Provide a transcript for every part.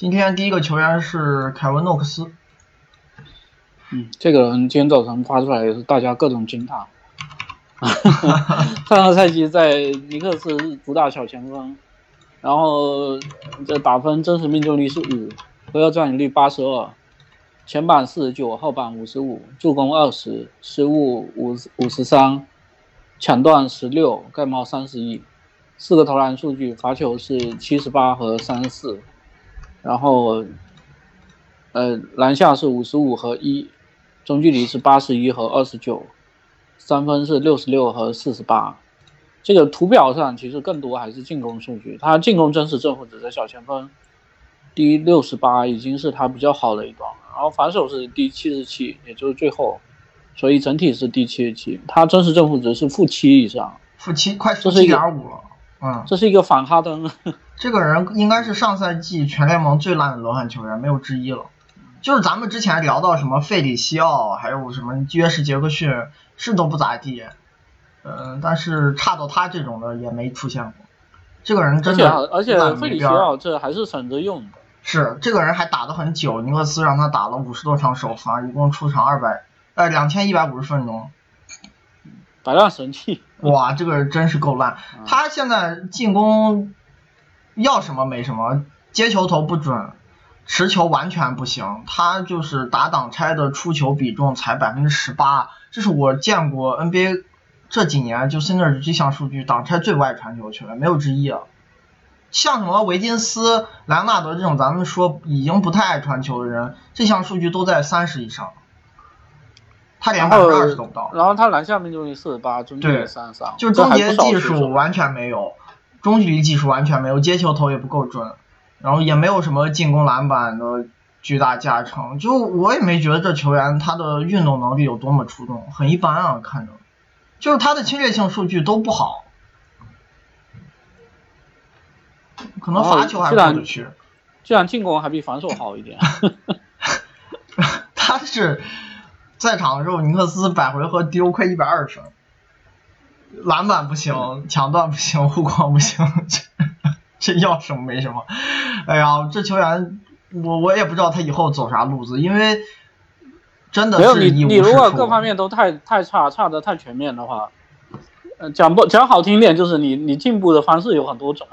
今天第一个球员是凯文诺克斯。嗯，这个人今天早晨发出来也是大家各种惊叹。上个赛季在尼克斯主打小前锋，然后这打分真实命中率是五，回合占有率八十二，前板四十九，后板五十五，助攻二十，失误五五十三，抢断十六，盖帽三十一，四个投篮数据，罚球是七十八和三十四，然后呃篮下是五十五和一，中距离是八十一和二十九。三分是六十六和四十八，这个图表上其实更多还是进攻数据。他进攻真实正负值的小前锋第六十八已经是他比较好的一段，然后防守是第七十七，也就是最后，所以整体是第七十七。他真实正负值是负七以上，负七快负七点五了。嗯，这是一个反哈登。这个人应该是上赛季全联盟最烂的轮换球员，没有之一了。就是咱们之前聊到什么费里西奥，还有什么约什杰克逊。是都不咋地，嗯，但是差到他这种的也没出现过。这个人真的，而且而且费里西奥这还是省着用的。是，这个人还打得很久，尼克斯让他打了五十多场首发，一共出场二百呃两千一百五十分钟，百万神器。哇，这个人真是够烂。他现在进攻要什么没什么，接球投不准。持球完全不行，他就是打挡拆的出球比重才百分之十八，这是我见过 NBA 这几年就 Center 这项数据挡拆最不爱传球球员，没有之一啊。像什么维金斯、莱昂纳德这种咱们说已经不太爱传球的人，这项数据都在三十以上，他连百分之二十都不到。然后他篮下命中率四十八，中距离三十三，就是终结技术完全没有，中距离技术完全没有，接球投也不够准。然后也没有什么进攻篮板的巨大加成，就我也没觉得这球员他的运动能力有多么出众，很一般啊，看着，就是他的侵略性数据都不好，可能罚球还过得去，这样进攻还比防守好一点。他是在场的时候，尼克斯百回合丢快一百二十分，篮板不行，抢断不行，护框不行。这这要什么没什么，哎呀，这球员我我也不知道他以后走啥路子，因为真的是你你如果各方面都太太差，差的太全面的话，讲不讲好听点就是你你进步的方式有很多种，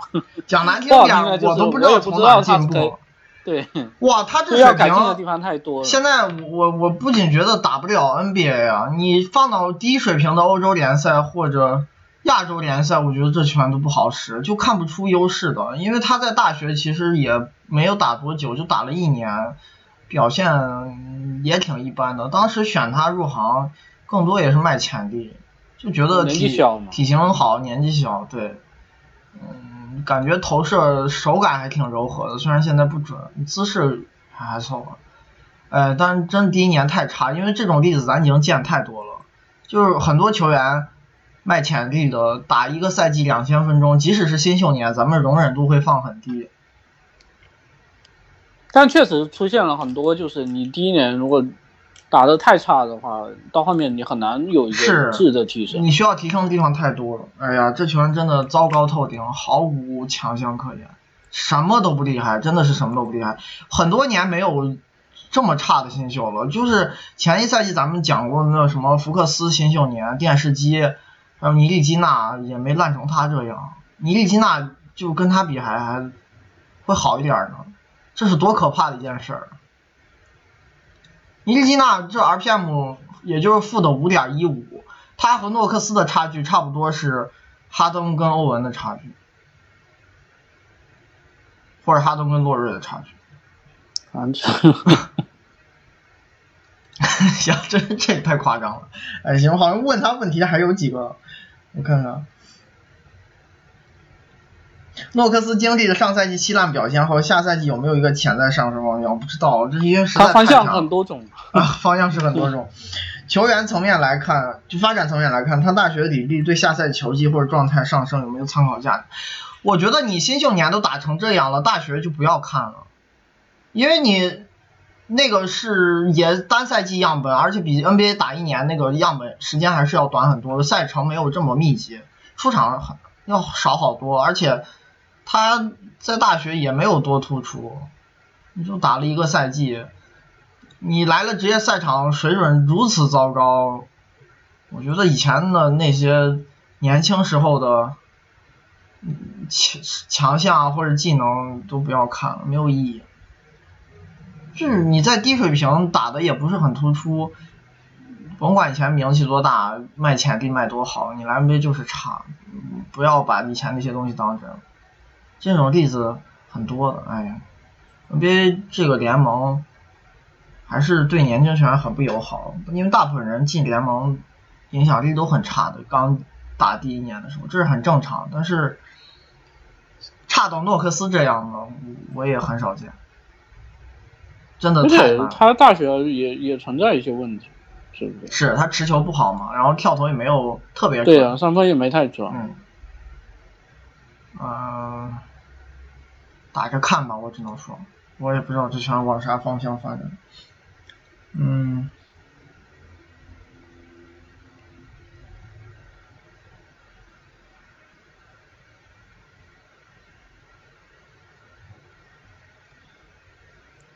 讲难听点我都不知道从哪进步。对，哇，他这水平的地方太多了。现在我我不仅觉得打不了 NBA 啊，你放到低水平的欧洲联赛或者。亚洲联赛，我觉得这球员都不好使，就看不出优势的。因为他在大学其实也没有打多久，就打了一年，表现也挺一般的。当时选他入行，更多也是卖潜力，就觉得体体型好，年纪小，对，嗯，感觉投射手感还挺柔和的，虽然现在不准，姿势还还凑合。哎，但是真第一年太差，因为这种例子咱已经见太多了，就是很多球员。卖潜力的打一个赛季两千分钟，即使是新秀年，咱们容忍度会放很低。但确实出现了很多，就是你第一年如果打的太差的话，到后面你很难有一个质的提升。你需要提升的地方太多了。哎呀，这球员真的糟糕透顶，毫无强项可言，什么都不厉害，真的是什么都不厉害。很多年没有这么差的新秀了，就是前一赛季咱们讲过那什么福克斯新秀年，电视机。还有尼利基纳也没烂成他这样，尼利基纳就跟他比还还会好一点呢，这是多可怕的一件事儿！尼利基纳这 RPM 也就是负的五点一五，他和诺克斯的差距差不多是哈登跟欧文的差距，或者哈登跟洛瑞的差距。反正。行，这这也太夸张了。哎，行，好像问他问题还有几个，我看看。诺克斯经历了上赛季稀烂表现后，下赛季有没有一个潜在上升方向？不知道，这因为实在方向很多种啊，方向是很多种。球员层面来看，就发展层面来看，他大学履历对下赛季球技或者状态上升有没有参考价值？我觉得你新秀年都打成这样了，大学就不要看了，因为你。那个是也单赛季样本，而且比 NBA 打一年那个样本时间还是要短很多的，赛程没有这么密集，出场要少好多，而且他在大学也没有多突出，你就打了一个赛季，你来了职业赛场水准如此糟糕，我觉得以前的那些年轻时候的强强项或者技能都不要看了，没有意义。就是你在低水平打的也不是很突出，甭管以前名气多大，卖潜力卖多好，你来 NBA 就是差，不要把以前那些东西当真。这种例子很多的，哎呀，NBA 这个联盟还是对年轻球员很不友好，因为大部分人进联盟影响力都很差的，刚打第一年的时候，这是很正常。但是差到诺克斯这样的，我也很少见。真的太难。他大学也也存在一些问题，是不是？是他持球不好嘛，然后跳投也没有特别准。对啊，三分也没太准。嗯。嗯，打着看吧，我只能说，我也不知道这拳往啥方向发展。嗯。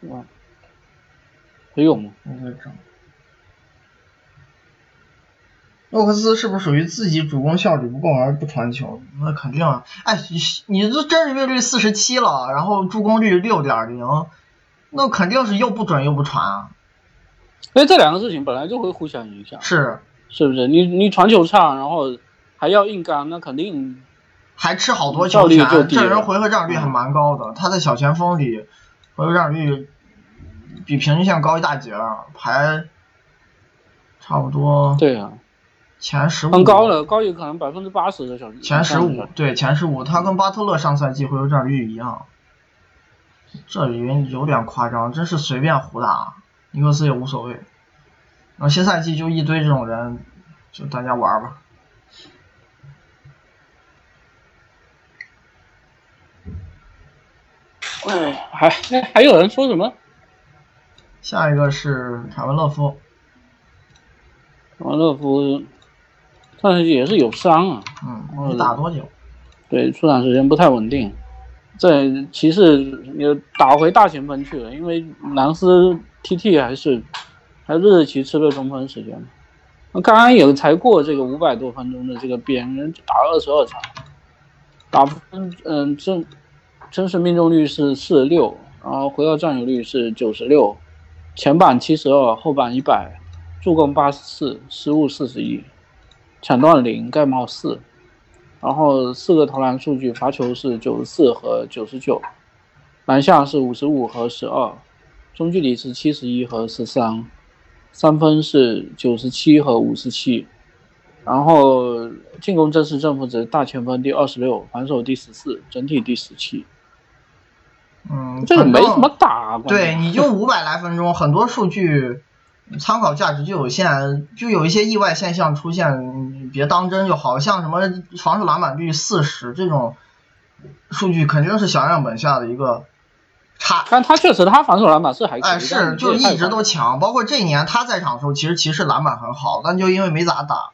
哇。没有吗？诺克斯是不是属于自己主攻效率不够而不传球？那肯定啊！哎，你你这真实命中率四十七了，然后助攻率六点零，那肯定是又不准又不传啊！哎，这两个事情本来就会互相影响。是，是不是？你你传球差，然后还要硬刚，那肯定还吃好多球权。这人回合占有率还蛮高的，他在小前锋里回合占有率。比平均线高一大截儿，排差不多。对啊，前十五。很高了，高于可能百分之八十的小。前十五，对前十五，他跟巴特勒上赛季回合占有率一样。这里有点夸张，真是随便胡打，尼克斯也无所谓。然后新赛季就一堆这种人，就大家玩吧。哎，还还有人说什么？下一个是凯文勒夫。凯文勒夫，上赛季也是有伤啊。嗯。打多久。对，出场时间不太稳定。在骑士也打回大前锋去了，因为兰斯 TT 还是还是日奇吃了中锋时间。那刚刚也才过这个五百多分钟的这个边，打了二十二场，打分嗯真真实命中率是四十六，然后回合占有率是九十六。前板七十二，后板一百，助攻八十四，失误四十一，抢断零，盖帽四，然后四个投篮数据，罚球是九十四和九十九，篮下是五十五和十二，中距离是七十一和十三，三分是九十七和五十七，然后进攻正式正负值大前锋第二十六，防守第十四，整体第十七。嗯，这个没什么打，对，你就五百来分钟，很多数据参考价值就有限，就有一些意外现象出现，别当真就好。像什么防守篮板率四十这种数据，肯定是小样本下的一个差。但他确实，他防守篮板是还哎是，就一直都强，包括这一年他在场的时候，其实骑士篮板很好，但就因为没咋打，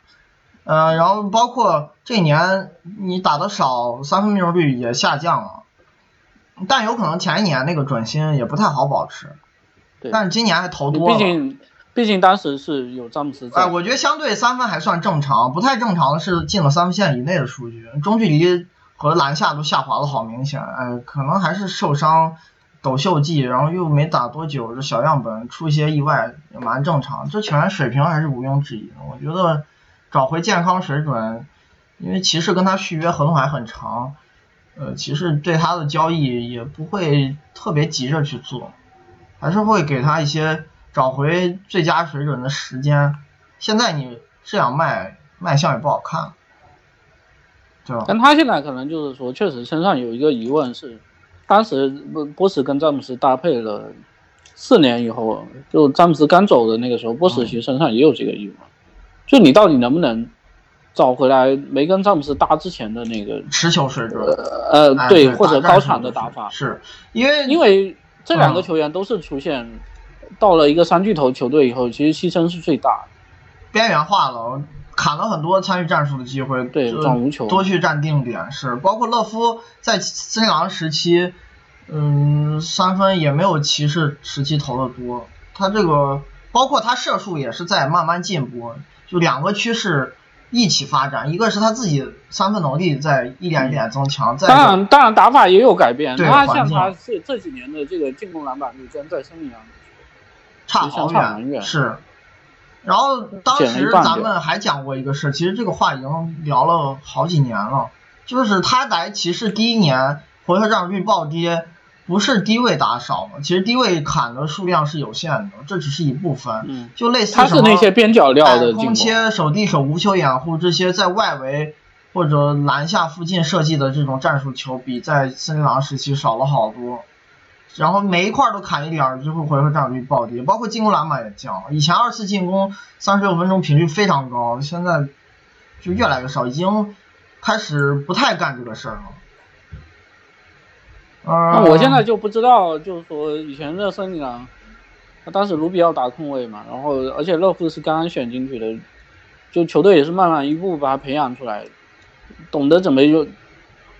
嗯，然后包括这一年你打的少，三分命中率也下降了。但有可能前一年那个准心也不太好保持，但是今年还投多了。毕竟，毕竟当时是有詹姆斯。哎，我觉得相对三分还算正常，不太正常的是进了三分线以内的数据，中距离和篮下都下滑的好明显。哎，可能还是受伤，抖秀季，然后又没打多久，这小样本出一些意外也蛮正常。这球员水平还是毋庸置疑的。我觉得找回健康水准，因为骑士跟他续约合同还很长。呃，骑士对他的交易也不会特别急着去做，还是会给他一些找回最佳水准的时间。现在你这样卖，卖相也不好看，对吧？但他现在可能就是说，确实身上有一个疑问是，当时波波什跟詹姆斯搭配了四年以后，就詹姆斯刚走的那个时候，波什其实身上也有这个疑问，就你到底能不能？找回来没跟詹姆斯搭之前的那个持球水准，呃，对，或者高产的打法，是因为因为这两个球员都是出现到了一个三巨头球队以后，其实牺牲是最大的，边缘化了，砍了很多参与战术的机会，对，转无球，多去占定点，是包括勒夫在森林狼时期，嗯，三分也没有骑士时期投的多。他这个包括他射术也是在慢慢进步，就两个趋势一起发展。一个是他自己三分能力在一点一点增强，在当然当然打法也有改变。对他像他这这几年的这个进攻篮板率跟在森林狼差好远是。然后当时咱们还讲过一个事，其实这个话已经聊了好几年了，就是他来骑士第一年回合占有率暴跌，不是低位打少了，其实低位砍的数量是有限的，这只是一部分，嗯，就类似他那些边角料。空切、手递手、无球掩护这些在外围或者篮下附近设计的这种战术球，比在森林狼时期少了好多。然后每一块都砍一点儿，之后回合占有率暴跌，包括进攻篮板也降。以前二次进攻三十六分钟频率非常高，现在就越来越少，已经开始不太干这个事儿了。那，我现在就不知道，就是说以前的森林狼，他当时卢比奥打控卫嘛，然后而且勒夫是刚刚选进去的，就球队也是慢慢一步把他培养出来，懂得怎么用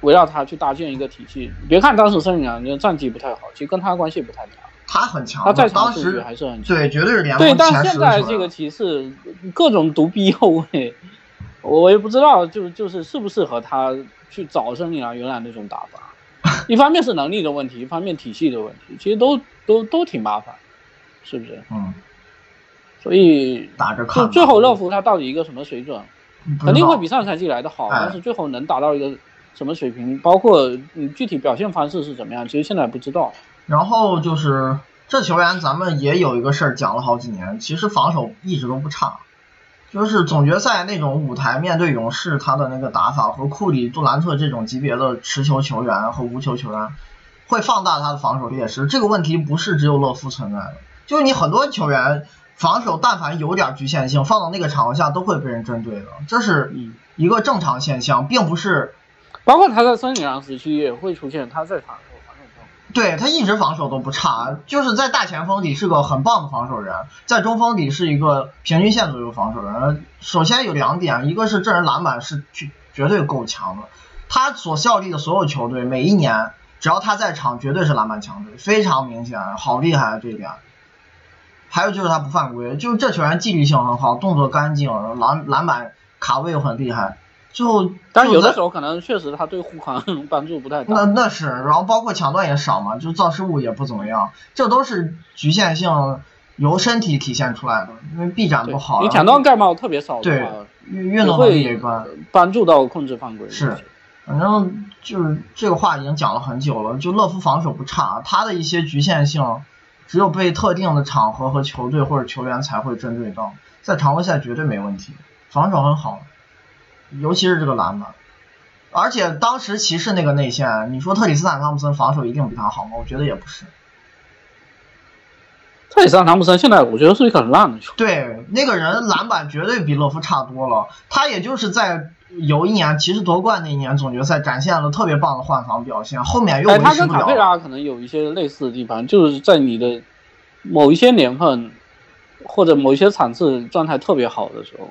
围绕他去搭建一个体系。别看当时森林狼的战绩不太好，其实跟他关系不太大，他很强，他在场数据还是很强。对绝对是联对，盟但现在这个骑士各种独臂后卫，我也不知道就就是适不适合他去找森林狼原来那种打法。一方面是能力的问题，一方面体系的问题，其实都都都挺麻烦，是不是？嗯，所以打着看吧。最后乐福他到底一个什么水准，肯定会比上赛季来的好，哎但是最后能达到一个什么水平，包括你具体表现方式是怎么样，其实现在不知道。然后就是这球员，咱们也有一个事儿讲了好几年，其实防守一直都不差，就是总决赛那种舞台面对勇士，他的那个打法和库里、杜兰特这种级别的持球球员和无球球员，会放大他的防守劣势。这个问题不是只有勒夫存在的，就是你很多球员防守但凡有点局限性，放到那个场合下都会被人针对的，这是嗯，一个正常现象，并不是包括他在森林狼时期也会出现他在场后防守状况。对他一直防守都不差，就是在大前锋里是个很棒的防守人，在中锋里是一个平均线左右防守人。首先有两点，一个是这人篮板是绝绝对够强的，他所效力的所有球队每一年只要他在场，绝对是篮板强队，非常明显，好厉害啊这一点。还有就是他不犯规，就是这球员纪律性很好，动作干净，篮篮板卡位又很厉害。最后，但有的时候候可能确实他对护框 帮助不太那大。那那是，然后包括抢断也少嘛，就造失误也不怎么样，这都是局限性由身体体现出来的，因为臂展不好，你抢断盖帽特别少对，运运动能力也会一般。帮助到控制犯规。是反正就是这个话已经讲了很久了，就乐福防守不差，他的一些局限性只有被特定的场合和球队或者球员才会针对到，在常规赛绝对没问题，防守很好，尤其是这个篮板。而且当时骑士那个内线，你说特里斯坦汤普森防守一定比他好吗？我觉得也不是。特里斯坦汤普森现在我觉得是一个很烂的球员。对，那个人篮板绝对比勒夫差多了。他也就是在有一年骑士夺冠那一年总决赛展现了特别棒的换防表现，后面又哎，维持不他跟卡佩。拉可能有一些类似的地方，就是在你的某一些年份或者某一些场次状态特别好的时候，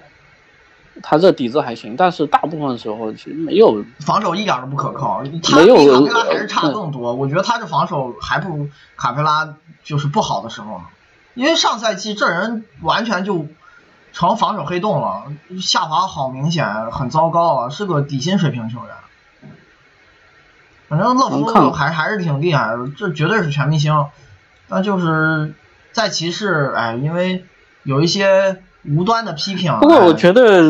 他这底子还行，但是大部分时候其实没有。防守一点都不可靠，他比卡佩拉还是差嗯更多。我觉得他这防守还不如卡佩拉就是不好的时候呢，因为上赛季这人完全就成防守黑洞了，下滑好明显，很糟糕啊，是个底薪水平球员。反正勒夫还还是挺厉害的，这绝对是全明星。但就是在骑士，哎，因为有一些无端的批评，不过我哎觉得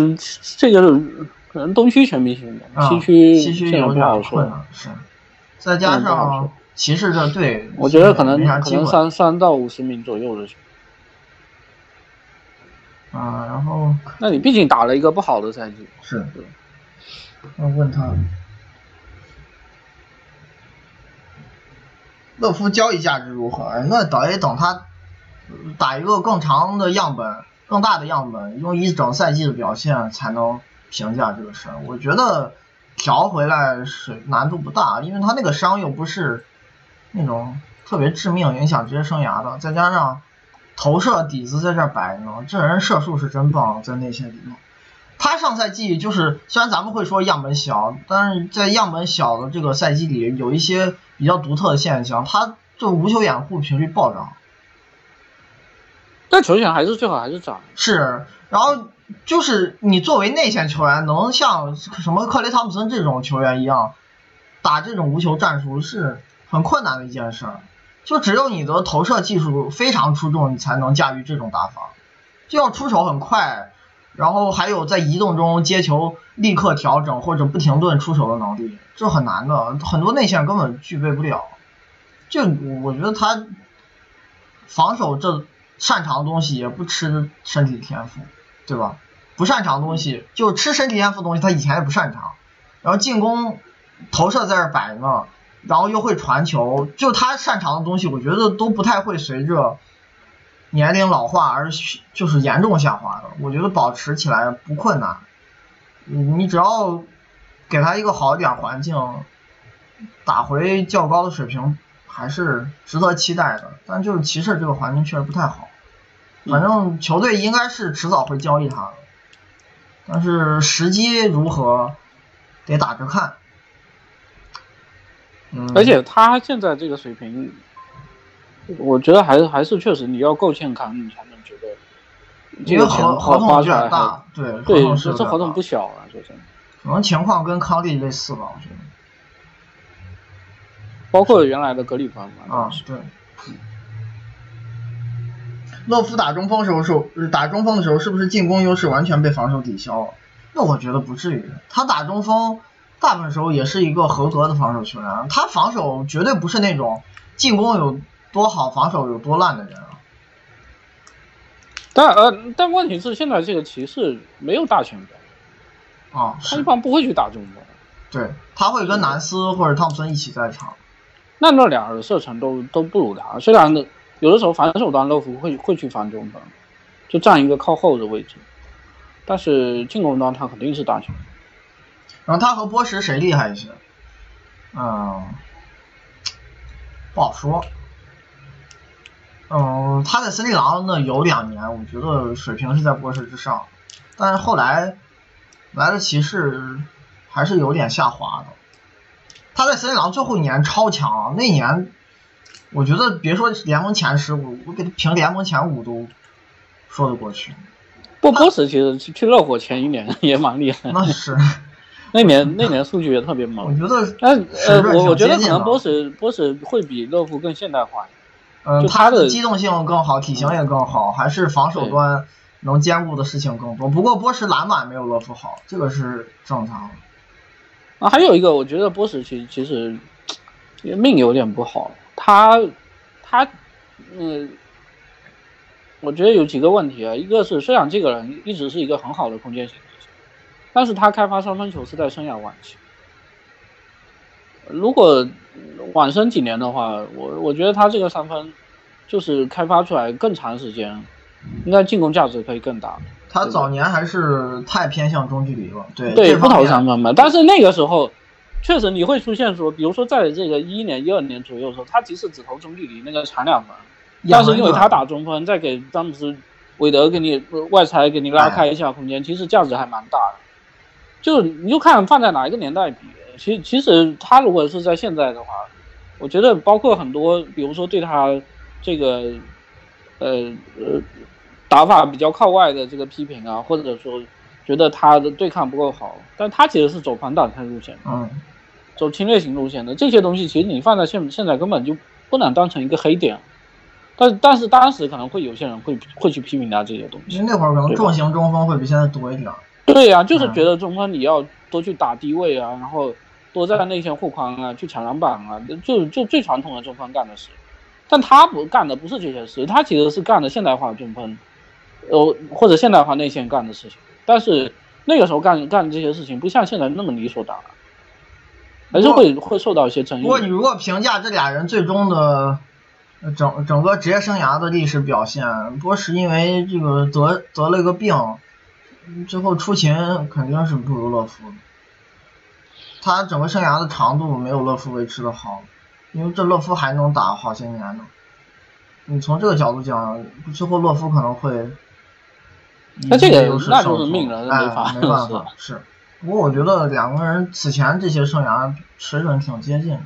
这个可能东区全明星的，啊西区西区有不好说。点困难，是，再加上骑士这队，我觉得可能可能。三三到五十名左右的球，啊，然后那你毕竟打了一个不好的赛季，是，那问他，乐夫交易价值如何？哎那得等他打一个更长的样本、更大的样本，用一整赛季的表现才能评价这个事儿。我觉得调回来是难度不大，因为他那个伤又不是那种特别致命、影响职业生涯的，再加上投射底子在这儿摆呢，这人射术是真棒，在内线里面。他上赛季就是虽然咱们会说样本小，但是在样本小的这个赛季里，有一些比较独特的现象，他就无球掩护频率暴涨。但球权还是最好还是涨。是，然后就是你作为内线球员，能像什么克雷汤普森这种球员一样，打这种无球战术是很困难的一件事。就只有你的投射技术非常出众，你才能驾驭这种打法。就要出手很快，然后还有在移动中接球立刻调整或者不停顿出手的能力，这很难的，很多内线根本具备不了。这我觉得他防守这擅长的东西也不吃身体天赋，对吧？不擅长的东西就吃身体天赋的东西，他以前也不擅长。然后进攻投射在这摆呢，然后又会传球，就他擅长的东西，我觉得都不太会随着。年龄老化而就是严重下滑的，我觉得保持起来不困难。你只要给他一个好一点环境，打回较高的水平还是值得期待的。但就是骑士这个环境确实不太好，反正球队应该是迟早会交易他的，但是时机如何得打着看。嗯，而且他现在这个水平。我觉得还是还是确实你要够健康，你才能觉得这个合合同出来大，对对，这合同不小啊，就是。可能情况跟康利类似吧，我觉得。包括原来的格里芬嘛。啊，对。勒夫打中锋时候是打中锋的时候，是不是进攻优势完全被防守抵消了？那我觉得不至于，他打中锋大部分时候也是一个合格的防守球员，他防守绝对不是那种进攻有。多好防守有多烂的人啊！但呃，但问题是现在这个骑士没有大前锋啊，他一般不会去打中锋。对，他会跟南斯或者汤普森一起在场。那那俩的射程都都不如他，虽然有的时候防守端乐福会会去防中锋，就占一个靠后的位置，但是进攻端他肯定是大球。然后他和波什谁厉害一些？嗯，不好说。嗯，他在森林狼那有两年，我觉得水平是在波什之上，但是后来来了骑士，还是有点下滑的。他在森林狼最后一年超强，那年我觉得别说联盟前十，我我给他评联盟前五都说得过去。不，波什其实去去热火前一年 也蛮厉害。那是，那年那年数据也特别猛。我觉得，但呃，我我觉得可能波什波什会比乐福更现代化。嗯，他的机动性更好，体型也更好，还是防守端能兼顾的事情更多。不过波什篮板没有乐福好，这个是正常的。啊，还有一个，我觉得波什其实其实命有点不好。他他嗯，我觉得有几个问题啊。一个是虽然这个人一直是一个很好的空间型但是他开发三分球是在生涯晚期。如果晚生几年的话，我我觉得他这个三分就是开发出来更长时间，应该进攻价值可以更大。他早年还是太偏向中距离了，对对，不投三分嘛。但是那个时候确实你会出现说，比如说在这个一一年、一二年左右的时候，他即使只投中距离那个长两分，但是因为他打中锋，再给詹姆斯、韦德给你外拆给你拉开一下空间，其实价值还蛮大的。就你就看放在哪一个年代比。其其实他如果是在现在的话，我觉得包括很多，比如说对他这个呃呃打法比较靠外的这个批评啊，或者说觉得他的对抗不够好，但他其实是走反挡拆路线，嗯，走侵略型路线的这些东西，其实你放在现现在根本就不能当成一个黑点，但但是当时可能会有些人会会去批评他这些东西，因为那会儿可能重型中锋会比现在多一点。对呀，就是觉得中锋你要多去打低位啊，然后。多在内线护框啊，去抢篮板啊，就就最传统的中锋干的事，但他不干的不是这些事，他其实是干的现代化中锋，呃或者现代化内线干的事情。但是那个时候干干这些事情不像现在那么理所当然，还是会会受到一些争议。不过你如果评价这俩人最终的整整个职业生涯的历史表现，波什因为这个得得了一个病，最后出勤肯定是不如乐福。他整个生涯的长度没有乐福维持的好，因为这乐福还能打好些年呢。你从这个角度讲，最后乐福可能会那这个那就是命了，哎没法没办法是。不过我觉得两个人此前这些生涯水准挺接近的。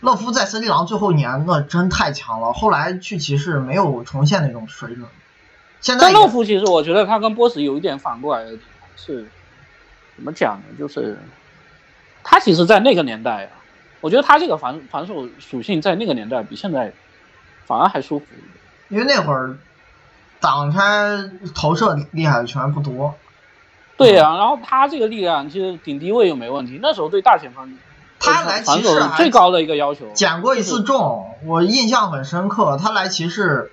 勒夫在森林狼最后一年那真太强了，后来去骑士没有重现那种水准。现在但也勒夫其实我觉得他跟波什有一点反过来的地方是，怎么讲呢？就是他其实，在那个年代啊，我觉得他这个防防守属性在那个年代比现在反而还舒服一点。因为那会儿挡拆投射厉害的球员不多，对呀、然后他这个力量其实顶低位又没问题，那时候对大前锋他来骑士最高的一个要求，捡过一次重，我印象很深刻。他来骑士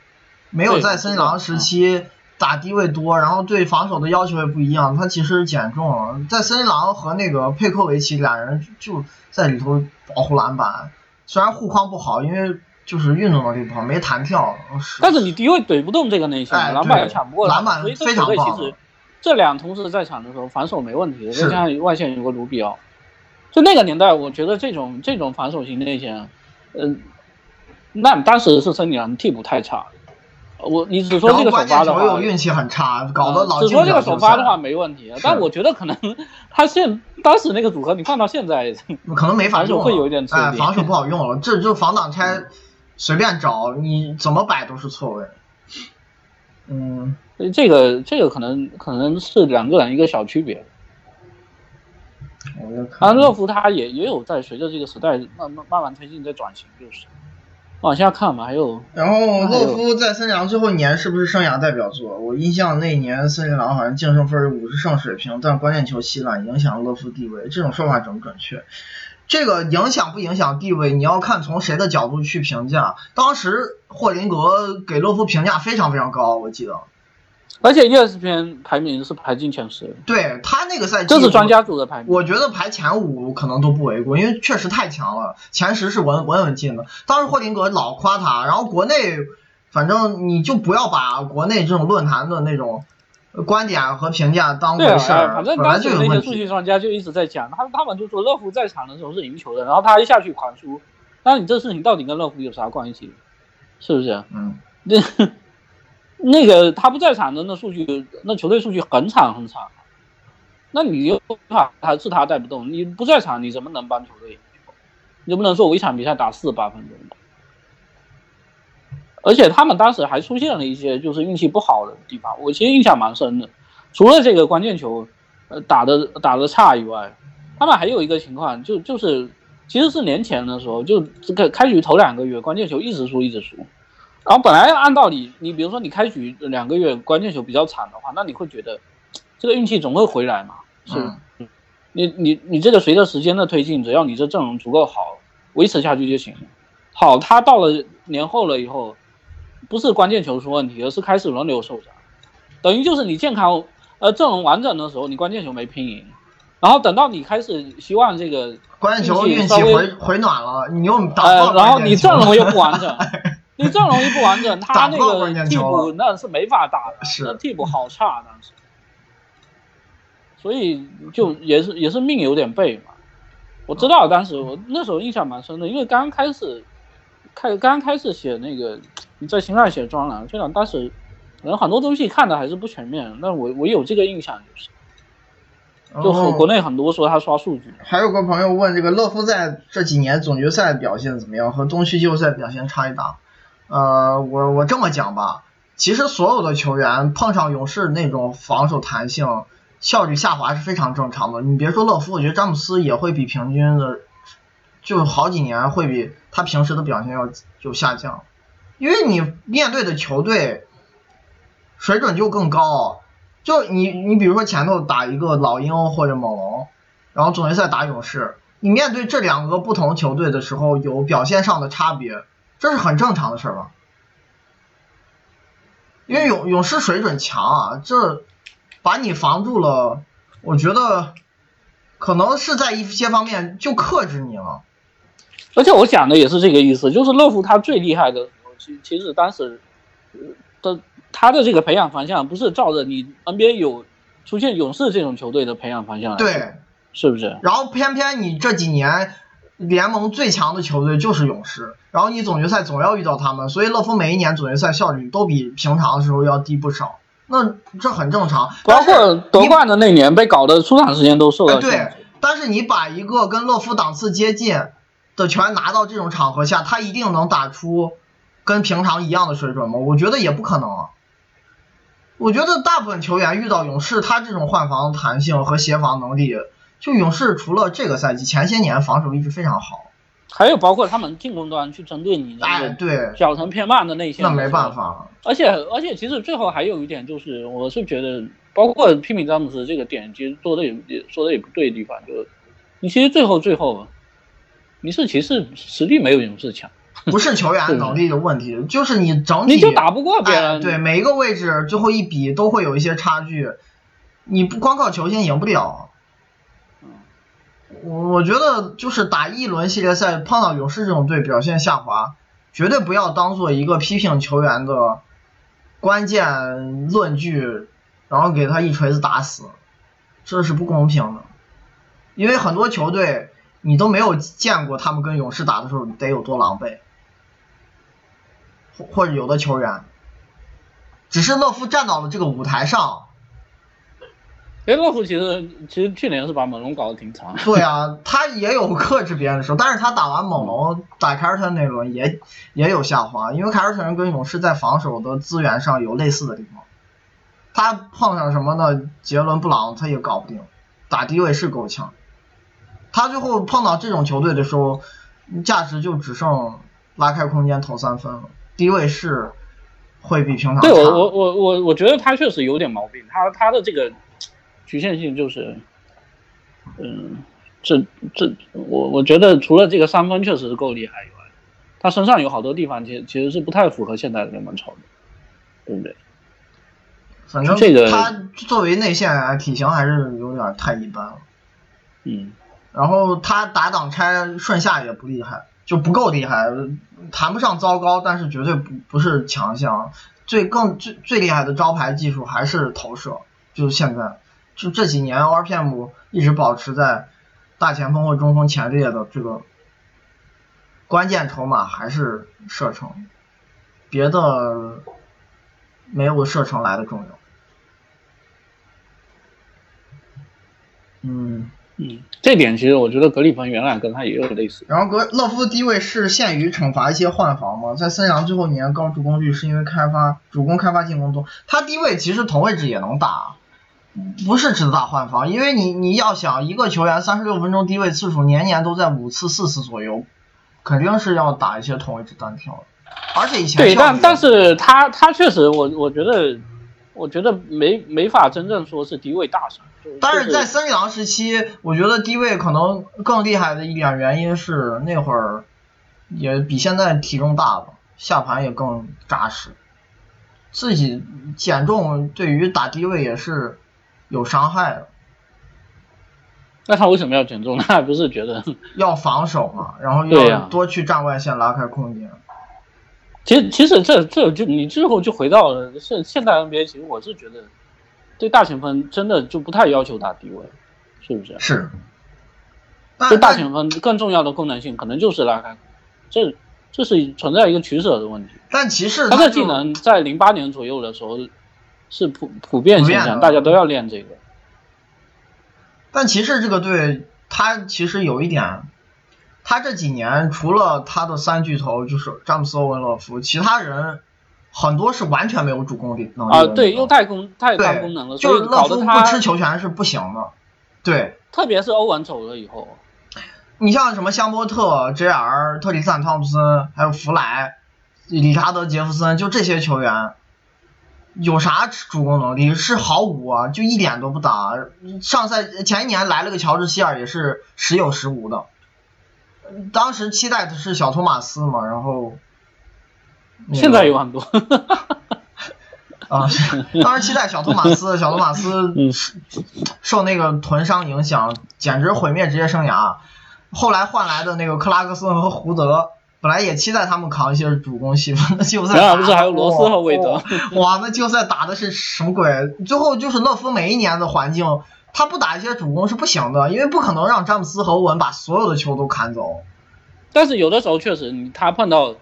没有在森林狼时期打低位多，然后对防守的要求也不一样。他其实捡中了，在森林狼和那个佩克维奇俩人就在里头保护篮板，虽然护框不好，因为就是运动能力不好，没弹跳。但是你低位怼不动这个内线，哎篮板也抢不过他，篮板非常棒这两同时在场的时候防守没问题的，是再加上外线有个卢比奥，就那个年代，我觉得这种这种防守型内线，嗯、那当时是森林狼替补太差，我你只说这个首发的运气很差，搞得嗯老进只说这个首发的话没问题，但我觉得可能 他现当时那个组合你放到现在，可能没法用了，防守会有一点吃力哎，防守不好用了，这就防挡拆随便找，你怎么摆都是错位。嗯，所以这个这个可能可能是两个人一个小区别。我就看当然，乐福他也也有在随着这个时代慢慢慢慢推进，在转型，就是往下看嘛，还有然后勒夫在森林狼最后一年是不是生涯代表作？我印象那一年森林狼好像净胜分五十胜水平，但关键球稀烂，影响勒夫地位。这种说法准不准确？这个影响不影响地位，你要看从谁的角度去评价。当时霍林格给勒夫评价非常非常高，我记得。而且 ESPN 排名是排进前十，对他那个赛季，这是专家组的排名。我觉得排前五可能都不为过，因为确实太强了，前十是稳稳稳进的。当时霍林格老夸他，然后国内反正你就不要把国内这种论坛的那种观点和评价当回事儿，哎反正当时那些。数据专家就一直在讲，他他们就说乐福在场的时候是赢球的，然后他一下去狂输，那你这事情到底跟乐福有啥关系？是不是？嗯，那那个他不在场的那数据，那球队数据很惨很惨。那你又怕他是他带不动，你不在场你怎么能帮球队赢球？你就不能说我一场比赛打四十八分钟？而且他们当时还出现了一些就是运气不好的地方，我其实印象蛮深的。除了这个关键球，呃打的打的差以外，他们还有一个情况，就就是其实是年前的时候，就这个开局头两个月关键球一直输一直输。然后本来按道理，你比如说你开局两个月关键球比较惨的话，那你会觉得这个运气总会回来嘛？是，嗯你你你这个随着时间的推进，只要你这阵容足够好，维持下去就行了。好，他到了年后了以后，不是关键球出问题，而是开始轮流受伤，等于就是你健康呃阵容完整的时候，你关键球没拼赢，然后等到你开始希望这个关键球运运气回回暖了，你又打然后你阵容又不完整，你阵容一不完整，他那个替补那是没法打的，是。那替补好差当时，所以就也是也是命有点背嘛。我知道当时我那时候印象蛮深的，因为刚刚开始开刚刚开始写那个你在新浪写专栏，虽然当时可能很多东西看的还是不全面，但我我有这个印象就是，就和国内很多说他刷数据，还有个朋友问这个勒夫在这几年总决赛表现怎么样，和东区季后赛表现差异大。呃，我我这么讲吧，其实所有的球员碰上勇士那种防守弹性，效率下滑是非常正常的。你别说勒夫，我觉得詹姆斯也会比平均的，就好几年会比他平时的表现要就下降，因为你面对的球队水准就更高。就你你比如说前头打一个老鹰或者猛龙，然后总决赛打勇士，你面对这两个不同球队的时候，有表现上的差别，这是很正常的事儿吧？因为勇勇士水准强啊，这把你防住了，我觉得可能是在一些方面就克制你了。而且我讲的也是这个意思，就是乐福他最厉害的时候，其其实当时呃的他的这个培养方向不是照着你 NBA 有出现勇士这种球队的培养方向来，对，是不是？然后偏偏你这几年联盟最强的球队就是勇士，然后你总决赛总要遇到他们，所以乐福每一年总决赛效率都比平常的时候要低不少。那这很正常。包括夺冠的那年被搞得出场时间都受到。对，但是你把一个跟乐福档次接近的球员拿到这种场合下，他一定能打出跟平常一样的水准吗？我觉得也不可能。我觉得大部分球员遇到勇士，他这种换防弹性和协防能力，就勇士除了这个赛季，前些年防守一直非常好。还有包括他们进攻端去针对你哎，对，脚程偏慢的内线，那没办法。而且而且，其实最后还有一点就是，我是觉得，包括批评詹姆斯这个点，其实做的也也说的也不对的地方，就是你其实最后最后，你是骑士实力没有勇士强，不是球员能力的问题，就是你整体你就打不过别人。对，每一个位置最后一比都会有一些差距，你不光靠球星赢不了。我我觉得就是打一轮系列赛碰到勇士这种队表现下滑，绝对不要当做一个批评球员的关键论据，然后给他一锤子打死，这是不公平的。因为很多球队你都没有见过他们跟勇士打的时候得有多狼狈，或或者有的球员，只是乐夫站到了这个舞台上。哎，洛夫其实其实去年是把猛龙搞得挺惨。对啊，他也有克制别人的时候，但是他打完猛龙打凯尔特人那轮也也有下滑，因为凯尔特人跟勇士在防守的资源上有类似的地方。他碰上什么呢？杰伦布朗他也搞不定，打低位是够呛。他最后碰到这种球队的时候，价值就只剩拉开空间投三分了。低位是会比平常对我我我我我觉得他确实有点毛病，他他的这个。局限性就是，嗯，这这我我觉得除了这个三分确实是够厉害以外，他身上有好多地方其实其实是不太符合现在的联盟潮的，对不对？反正这个他作为内线体型还是有点太一般了。嗯，然后他打挡拆顺下也不厉害，就不够厉害，谈不上糟糕，但是绝对不不是强项。最更最最厉害的招牌技术还是投射，就是现在。就这几年，RPM 一直保持在大前锋或中锋前列的这个关键筹码还是射程，别的没有射程来的重要。嗯嗯，这点其实我觉得格里芬原来跟他也有类似。然后格勒夫的低位是限于惩罚一些换防嘛？在森杨最后一年高助攻率是因为开发主攻开发进攻多，他低位其实同位置也能打。不是只打换防，因为你你要想一个球员三十六分钟低位次数年年都在五次四次左右，肯定是要打一些同位置单挑而且以前对，但但是他他确实我我觉得我觉得没没法真正说是低位大神。但是在森林狼时期，我觉得低位可能更厉害的一点原因是那会儿也比现在体重大了，下盘也更扎实，自己减重对于打低位也是。有伤害的，那他为什么要减重？他 还不是觉得 要防守嘛，然后要多去站外线拉开空间。其实，其实这这就你最后就回到了现现代 NBA。其实我是觉得，对大前锋真的就不太要求打低位，是不是？是。对大前锋更重要的功能性可能就是拉开，这这是存在一个取舍的问题。但骑士他的技能在零八年左右的时候。是普普遍现象，大家都要练这个。但骑士这个队，他其实有一点，他这几年除了他的三巨头就是詹姆斯、欧文、勒夫，其他人很多是完全没有主攻的能力啊。对，又太功太大功能了，就是勒夫不吃球权是不行的。对，特别是欧文走了以后，你像什么香波特、J.R. 特里斯坦·汤普森，还有弗莱、理查德·杰弗森，就这些球员。有啥主攻能力？是毫无啊，就一点都不打。上赛前一年来了个乔治希尔，也是时有时无的。当时期待的是小托马斯嘛，然后现在有很多。啊，当时期待小托马斯，小托马斯受那个臀伤影响，简直毁灭职业生涯。后来换来的那个克拉克森和胡德。本来也期待他们扛一些主攻戏份，那季后赛打不是还有罗斯和韦德？哇，那季后赛打的是什么鬼？最后就是勒夫每一年的环境，他不打一些主攻是不行的，因为不可能让詹姆斯和欧文把所有的球都砍走。但是有的时候确实，他碰到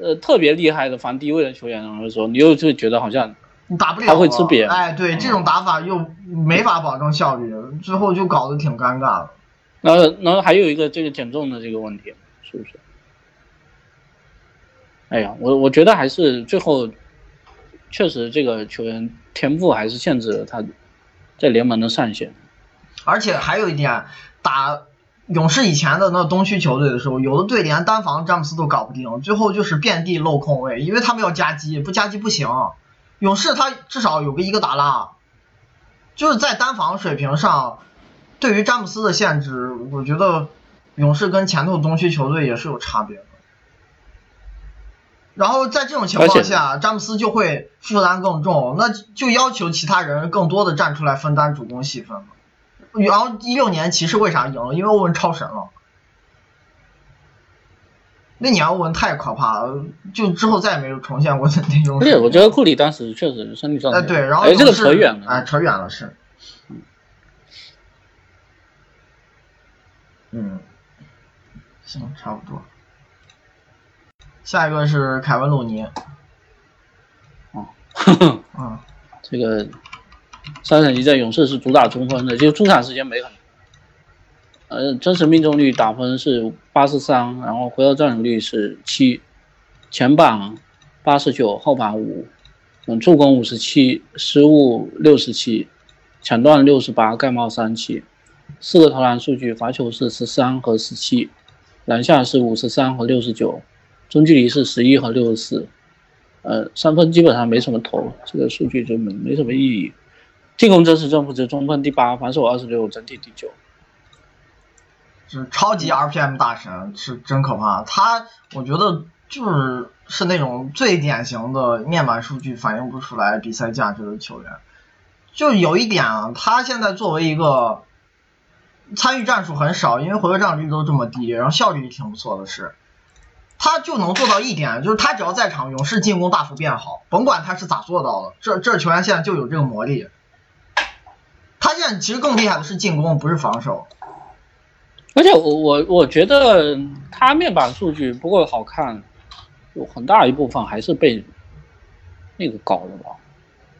呃特别厉害的防低位的球员的时候，你又就觉得好像你打不了他会吃瘪哎，对，这种打法又没法保证效率，最后就搞得挺尴尬的。然后，然后还有一个这个减重的这个问题，是不是？哎呀，我我觉得还是最后，确实这个球员天赋还是限制了他在联盟的上限。而且还有一点，打勇士以前的那东区球队的时候，有的队连单防詹姆斯都搞不定，最后就是遍地漏空位，因为他们要夹击，不夹击不行。勇士他至少有个一个达拉，就是在单防水平上，对于詹姆斯的限制，我觉得勇士跟前头东区球队也是有差别的。然后在这种情况下，詹姆斯就会负担更重，那就要求其他人更多的站出来分担主攻戏份了。然后一六年骑士为啥赢了？因为欧文超神了。那年欧文太可怕了，就之后再也没有重现过那种。对，我觉得库里当时确实身体状态。哎，对，然后哎，这个扯远了。哎，扯远了是。嗯，行，差不多。下一个是凯文鲁尼。哦，嗯，这个上赛季在勇士是主打中锋的，就出场时间没很。呃，真实命中率打分是八十三，然后回合占有率是七，前板八十九，后板五，嗯，助攻五十七，失误六十七，抢断六十八，盖帽三七，四个投篮数据，罚球是十三和十七，篮下是五十三和六十九，中距离是十一和六十四，呃，三分基本上没什么投，这个数据就没没什么意义。进攻真实正负值中锋第八，防守二十六，整体第九。是超级 RPM 大神，是真可怕。他我觉得就是是那种最典型的面板数据反映不出来比赛价值的球员。就有一点啊，他现在作为一个参与战术很少，因为回合占有率都这么低，然后效率也挺不错的是，他就能做到一点，就是他只要在场，勇士进攻大幅变好，甭管他是咋做到的，这这球员现在就有这个魔力。他现其实更厉害的是进攻，不是防守。而且我我我觉得他面板数据不够好看，有很大一部分还是被那个搞的吧，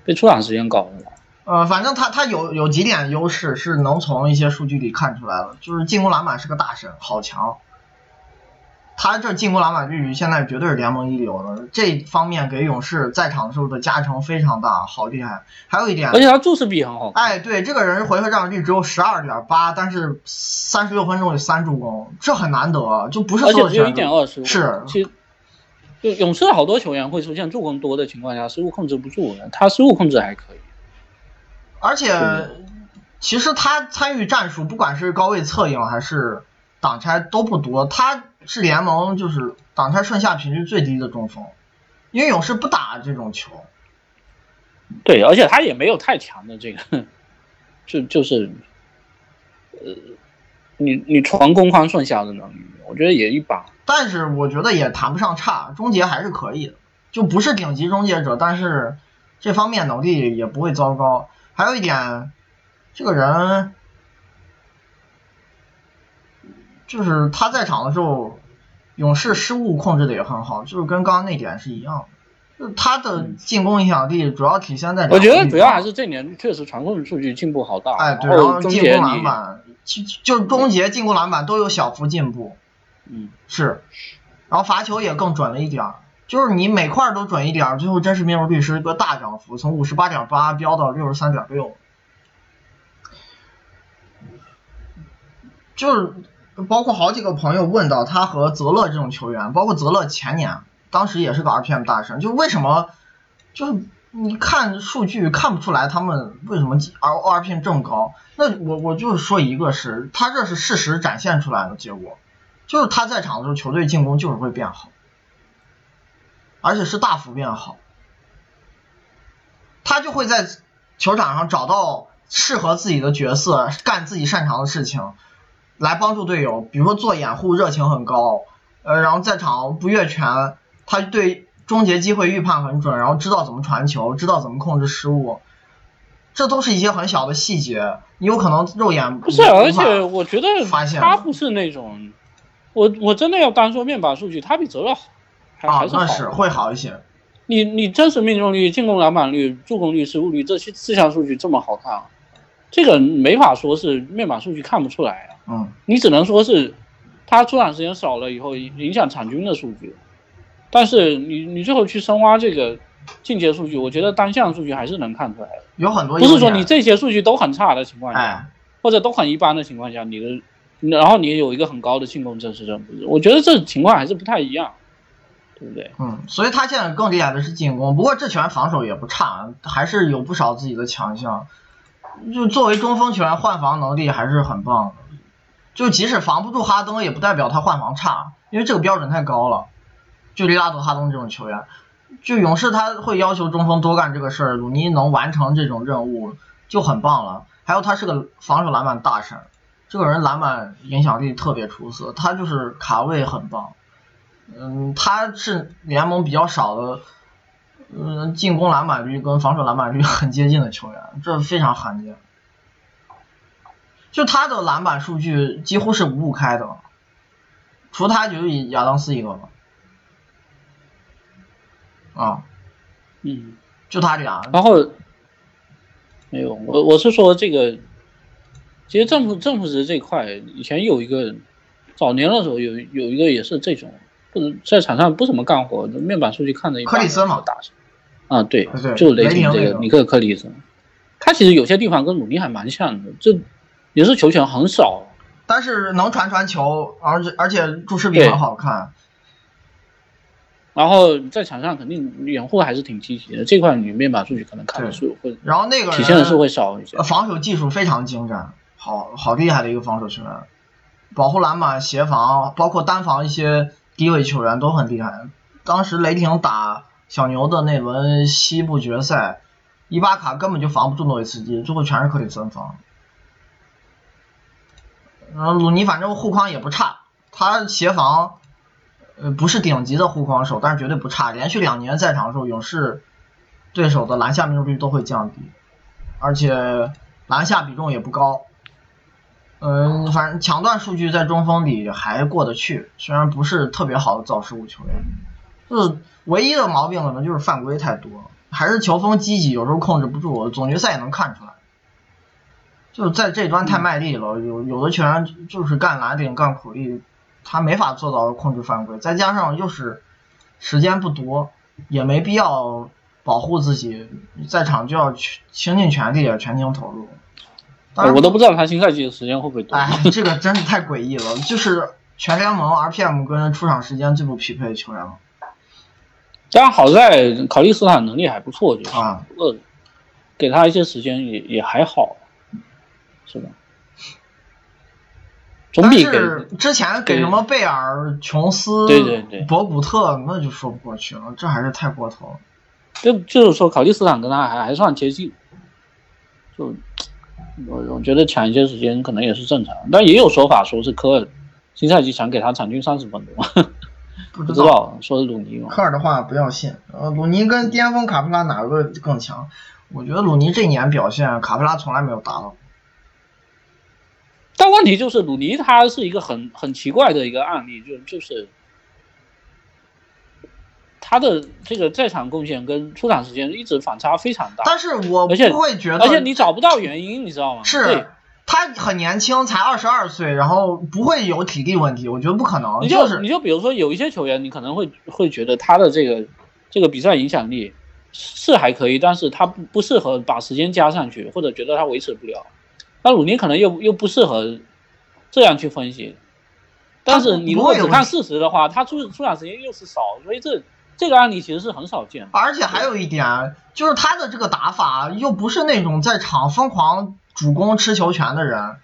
被出场时间搞的吧。呃，反正他他有有几点优势是能从一些数据里看出来的，就是进攻篮板是个大神，好强。他这进攻篮板率现在绝对是联盟一流的，这方面给勇士在场的时候的加成非常大，好厉害。还有一点，而且他注视比很好。哎，对，这个人回合占有率只有十二点八，但是三十六分钟有三助攻，这很难得，就不是。而且只有一点二十。是。其实，就勇士好多球员会出现助攻多的情况下失误控制不住，他失误控制还可以。而且，其实他参与战术，不管是高位策应还是挡拆都不多，他。是联盟就是挡拆顺下频率最低的中锋，因为勇士不打这种球。对，而且他也没有太强的这个，就就是，呃，你你传攻框顺下的能力，我觉得也一般。但是我觉得也谈不上差，终结还是可以的，就不是顶级终结者，但是这方面能力也不会糟糕。还有一点，这个人。就是他在场的时候，勇士失误控制的也很好，就是跟刚刚那点是一样的。就他的进攻影响力主要体现在。我觉得主要还是这年确实传控数据进步好大。哎，对，然后进攻篮板，就就是终结、进攻篮板都有小幅进步。嗯，是。然后罚球也更准了一点儿，就是你每块都准一点儿，最后真实命中率是一个大涨幅，从五十八点八飙到六十三点六。就是。包括好几个朋友问到他和泽勒这种球员，包括泽勒前年当时也是个 RPM 大神，就为什么就是你看数据看不出来他们为什么 R RPM 这么高？那我我就是说一个是他这是事实展现出来的结果，就是他在场的时候球队进攻就是会变好，而且是大幅变好，他就会在球场上找到适合自己的角色，干自己擅长的事情。来帮助队友，比如说做掩护，热情很高，呃，然后在场不越权，他对终结机会预判很准，然后知道怎么传球，知道怎么控制失误，这都是一些很小的细节，你有可能肉眼不是，而且我觉得他不是那种，我我真的要单说面板数据，他比泽勒好，啊，那是会好一些，你你真实命中率、进攻篮板率、助攻率、失误率这些四项数据这么好看，这个没法说是面板数据看不出来啊。嗯，你只能说是他出场时间少了以后影响场均的数据。但是你你最后去深挖这个进阶数据，我觉得单项数据还是能看出来的。有很多不是说你这些数据都很差的情况下，哎，或者都很一般的情况下，你的然后你有一个很高的进攻真实正比，我觉得这情况还是不太一样，对不对？嗯，所以他现在更厉害的是进攻，不过这球员防守也不差，还是有不少自己的强项。就作为中锋球员，换防能力还是很棒的。就即使防不住哈登，也不代表他换防差，因为这个标准太高了。就利拉德、哈登这种球员，就勇士他会要求中锋多干这个事儿，鲁尼能完成这种任务就很棒了。还有他是个防守篮板大神，这个人篮板影响力特别出色，他就是卡位很棒。嗯，他是联盟比较少的，嗯，进攻篮板率跟防守篮板率很接近的球员，这非常罕见。就他的篮板数据几乎是五五开的，除他就是亚当斯一个了。啊，嗯，就他俩。然后没有，我我是说这个，其实正负正负值这块以前有一个，早年的时候有有一个也是这种，不能在场上不怎么干活，面板数据看着一克里斯嘛打啊，对，对就雷霆这个这尼克克里斯，他其实有些地方跟鲁尼还蛮像的，这也是球权很少，但是能传传球，而且而且注视比很好看。然后在场上肯定掩护还是挺积极的，这块你面板数据可能看的是会然后那个体现的是会少一些呃。防守技术非常精湛，好好厉害的一个防守球员，保护篮板、协防，包括单防一些低位球员都很厉害。当时雷霆打小牛的那轮西部决赛，伊巴卡根本就防不住诺维茨基，最后全是克里森防。然后鲁尼反正护框也不差，他协防呃不是顶级的护框手，但是绝对不差。连续两年在场的时候，勇士对手的篮下命中率都会降低，而且篮下比重也不高。嗯，反正抢断数据在中锋里还过得去，虽然不是特别好的造失误球员，就是唯一的毛病可能就是犯规太多，还是球风积极，有时候控制不住，总决赛也能看出来。就是在这端太卖力了，有有的球员就是干蓝顶干苦力，他没法做到控制犯规，再加上又是时间不多，也没必要保护自己，在场就要去倾尽全力全情投入。当然我都不知道他新赛季的时间会不会多。哎，这个真是太诡异了，就是全联盟 RPM 跟出场时间最不匹配的球员了当然好在考利斯坦能力还不错，就是啊！呃，给他一些时间也也还好，是吧？总比之前给给什么贝尔、琼斯、对对对博古特，那就说不过去了，这还是太过头了。就就是说考利斯坦跟他还还算接近，就我我觉得抢一些时间可能也是正常，但也有说法说是科尔新赛季想给他场均三十分钟，不知道 说是鲁尼嘛？科尔的话不要信。呃，鲁尼跟巅峰卡佩拉哪个更强？我觉得鲁尼这年表现，卡佩拉从来没有达到。但问题就是鲁尼他是一个很很奇怪的一个案例，就就是他的这个在场贡献跟出场时间一直反差非常大，但是我不会觉得，而且你找不到原因，你知道吗？对是他很年轻，才二十二岁，然后不会有体力问题，我觉得不可能。你就就是你就比如说有一些球员，你可能会会觉得他的这个这个比赛影响力是还可以，但是他不不适合把时间加上去，或者觉得他维持不了。那鲁尼可能又又不适合这样去分析。但是你如果只看事实的话，他出出场时间又是少，所以这这个案例其实是很少见的。而且还有一点，就是他的这个打法又不是那种在场疯狂主攻吃球权的人，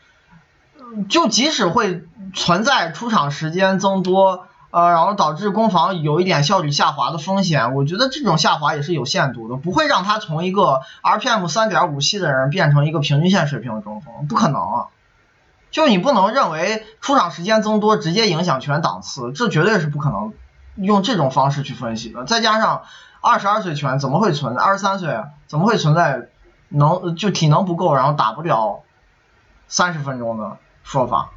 嗯就即使会存在出场时间增多，呃，然后导致攻防有一点效率下滑的风险，我觉得这种下滑也是有限度的，不会让他从一个 RPM 三点五七的人变成一个平均线水平的中锋，不可能。就你不能认为出场时间增多直接影响全档次，这绝对是不可能用这种方式去分析的。再加上二十二岁全怎么会存在二十三岁？怎么会存在能就体能不够，然后打不了三十分钟的说法，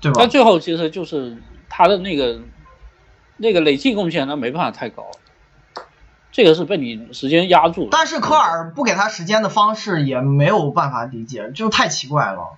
对吧但？最后其实就是他的那个那个累计贡献，那没办法太高。这个是被你时间压住了。但是科尔不给他时间的方式也没有办法理解，就太奇怪了。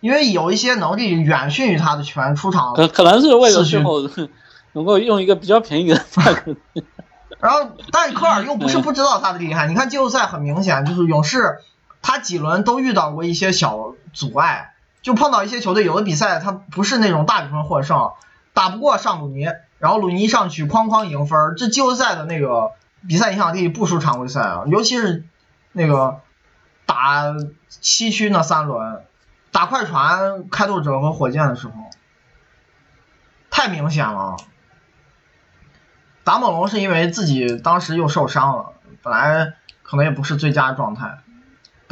因为有一些能力远逊于他的球员出场，可可能是为了最后 能够用一个比较便宜的价格。然后，但是科尔又不是不知道他的厉害。你看季后赛很明显，就是勇士他几轮都遇到过一些小阻碍，就碰到一些球队，有的比赛他不是那种大比分获胜，打不过上鲁尼，然后鲁尼上去哐哐赢分。这季后赛的那个比赛影响力不输常规赛啊，尤其是那个打西区那三轮。打快船、开拓者和火箭的时候，太明显了。打猛龙是因为自己当时又受伤了，本来可能也不是最佳状态，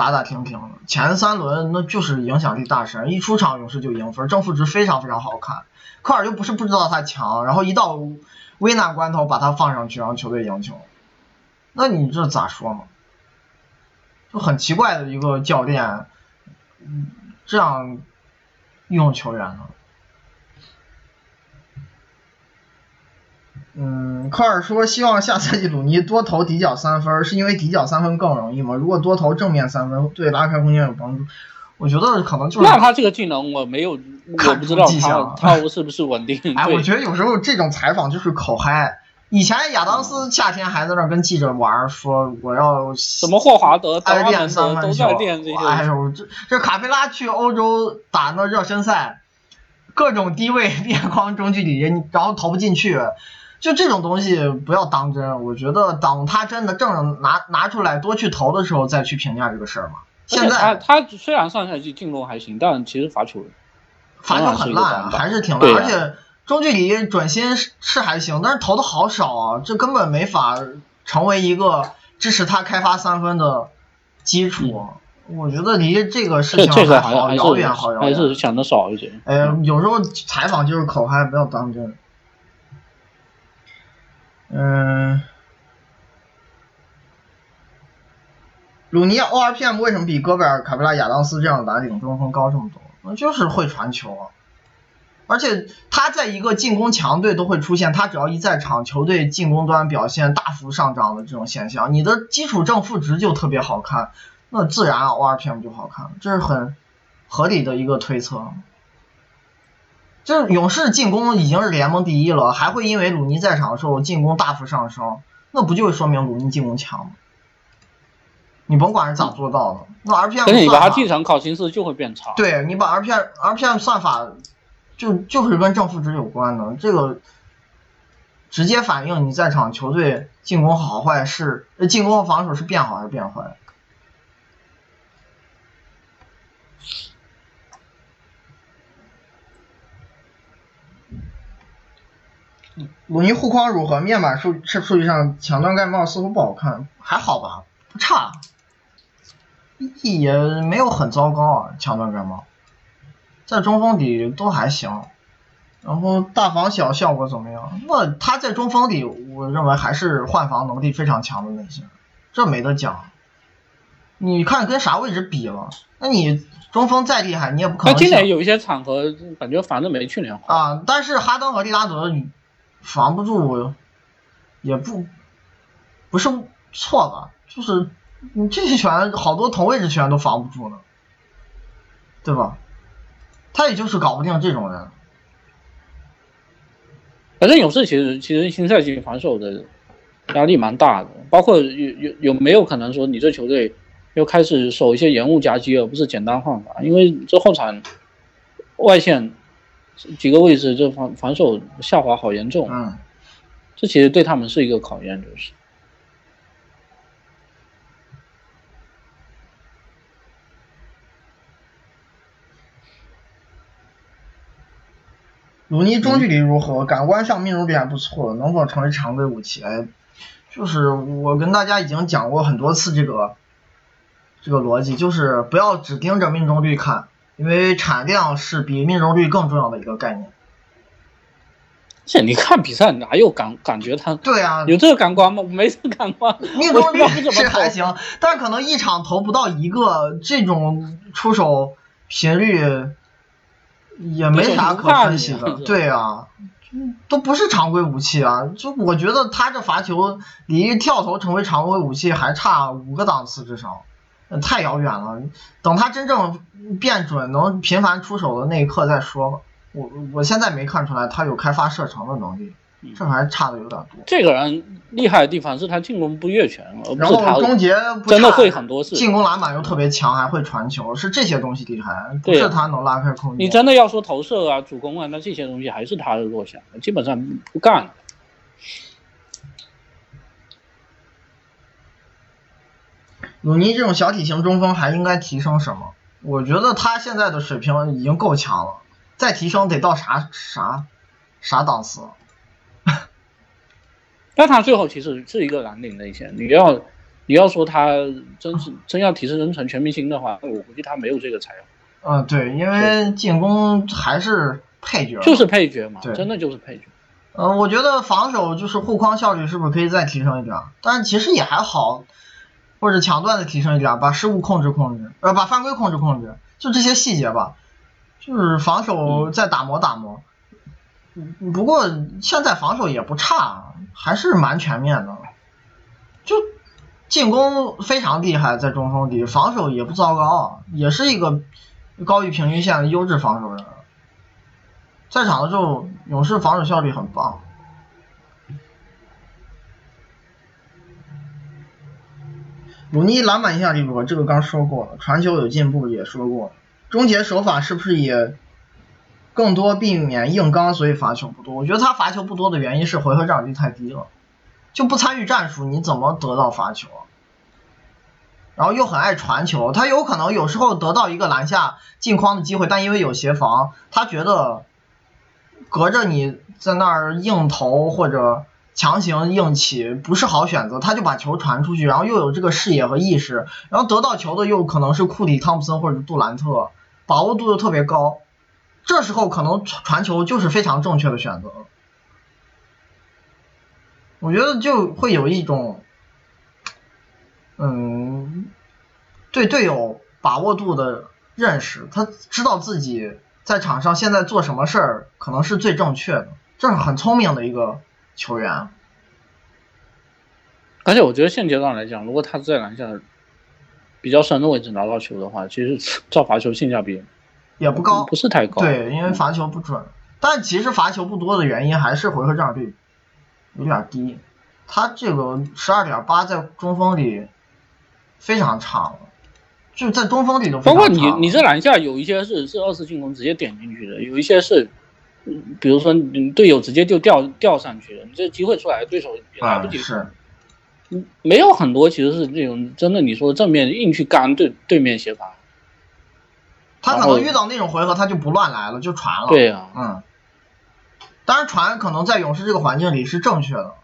打打停停。前三轮那就是影响力大神，一出场勇士就赢分，正负值非常非常好看。科尔又不是不知道他强，然后一到危难关头把他放上去，让球队赢球。那你这咋说嘛？就很奇怪的一个教练，嗯。这样用球员呢？嗯，科尔说希望下赛季鲁尼多投底角三分，是因为底角三分更容易吗？如果多投正面三分，对拉开空间有帮助。我觉得可能就是。那他这个技能我没有，我不知道他他是不是稳定。哎，我觉得有时候这种采访就是口嗨。以前亚当斯夏天还在那跟记者玩，说我要什么霍华德爱练三分球，哎呦，这这卡佩拉去欧洲打那热身赛，各种低位 边框中距离，然后投不进去，就这种东西不要当真。我觉得等他真的正着拿拿出来多去投的时候再去评价这个事儿嘛。现在他虽然上赛季进攻还行，但其实罚球罚球很烂，还是挺烂，而且。中距离准心是是还行，但是投的好少啊，这根本没法成为一个支持他开发三分的基础。我觉得离这个事情还好遥远，好遥远，还是想的少一些。哎，有时候采访就是口嗨，不要当真。嗯，鲁尼 ORPM 为什么比戈贝尔、卡佩拉、亚当斯这样的蓝领中锋高这么多？那就是会传球啊。而且他在一个进攻强队都会出现，他只要一在场，球队进攻端表现大幅上涨的这种现象，你的基础正负值就特别好看，那自然 ORPM 就好看，这是很合理的一个推测。就是勇士进攻已经是联盟第一了，还会因为鲁尼在场的时候进攻大幅上升，那不就说明鲁尼进攻强吗？你甭管是咋做到的，那 RPM 算你把他替场考形式就会变差。对你把 RPM RPM 算法。就就是跟正负值有关的，这个直接反映你在场球队进攻好坏是，进攻和防守是变好还是变坏。鲁尼护框如何？面板数是数据上抢断盖帽似乎不好看，还好吧，不差，也没有很糟糕啊，抢断盖帽。在中锋里都还行，然后大防小效果怎么样？那他在中锋里，我认为还是换防能力非常强的那些，这没得讲。你看跟啥位置比了？那你中锋再厉害，你也不可能。今年有一些场合感觉防的没去年好啊。但是哈登和利拉德防不住，也不不是错吧？就是你这些球员好多同位置球员都防不住呢，对吧？他也就是搞不定这种人。反正勇士其实其实新赛季防守的压力蛮大的，包括有有有没有可能说你这球队又开始守一些延误夹击，而不是简单换防？因为这后场外线几个位置这防防守下滑好严重。嗯，这其实对他们是一个考验，就是。鲁尼中距离如何？感官上命中率还不错，能否成为常规武器？哎，就是我跟大家已经讲过很多次这个这个逻辑，就是不要只盯着命中率看，因为产量是比命中率更重要的一个概念。这你看比赛哪有感感觉他？对啊，有这个感官吗？没这个感官。命中率是还行，但可能一场投不到一个，这种出手频率。也没啥可分析的，对啊，都不是常规武器啊！就我觉得他这罚球离跳投成为常规武器还差五个档次至少，太遥远了。等他真正变准能频繁出手的那一刻再说吧。我我现在没看出来他有开发射程的能力。这还差的有点多。这个人厉害的地方是他进攻不越权，而不是他终结真的会很多事。进攻篮板又特别强，还会传球，是这些东西厉害，不是他能拉开空间。你真的要说投射啊、主攻啊，那这些东西还是他的弱项，基本上不干。鲁尼这种小体型中锋还应该提升什么？我觉得他现在的水平已经够强了，再提升得到啥啥啥档次？但他最后其实是一个蓝领内线，你要你要说他真是真要提升人成全明星的话，我估计他没有这个才华。嗯，对，因为进攻还是配角，就是配角嘛，真的就是配角。嗯，我觉得防守就是护框效率是不是可以再提升一点？但其实也还好，或者抢断的提升一点，把失误控制控制，呃，把犯规控制控制，就这些细节吧，就是防守再打磨打磨。不过现在防守也不差，还是蛮全面的。就进攻非常厉害，在中锋里，防守也不糟糕，也是一个高于平均线的优质防守人。在场的时候，勇士防守效率很棒。鲁尼篮板一下力弱，这个刚说过了。传球有进步也说过了，终结手法是不是也？更多避免硬刚，所以罚球不多。我觉得他罚球不多的原因是回合占有率太低了，就不参与战术，你怎么得到罚球？然后又很爱传球，他有可能有时候得到一个篮下进框的机会，但因为有协防，他觉得隔着你在那儿硬投或者强行硬起不是好选择，他就把球传出去，然后又有这个视野和意识，然后得到球的又可能是库里、汤普森或者杜兰特，把握度又特别高。这时候可能传球就是非常正确的选择，我觉得就会有一种，嗯，对队友把握度的认识，他知道自己在场上现在做什么事儿可能是最正确的，这是很聪明的一个球员。而且我觉得现阶段来讲，如果他在篮下比较深的位置拿到球的话，其实造罚球性价比。也不高，不是太高。对，因为罚球不准。但其实罚球不多的原因还是回合占有率有点低。他这个十二点八在中锋里非常差了，就在中锋里都包括你，你这篮下有一些是是二次进攻直接点进去的，有一些是，比如说你队友直接就掉掉上去了，你这机会出来，对手也来不及。是。嗯，没有很多其实是这种真的，你说正面硬去干对对面协防。他可能遇到那种回合，他就不乱来了，就传了。对呀，嗯。当然，传可能在勇士这个环境里是正确的。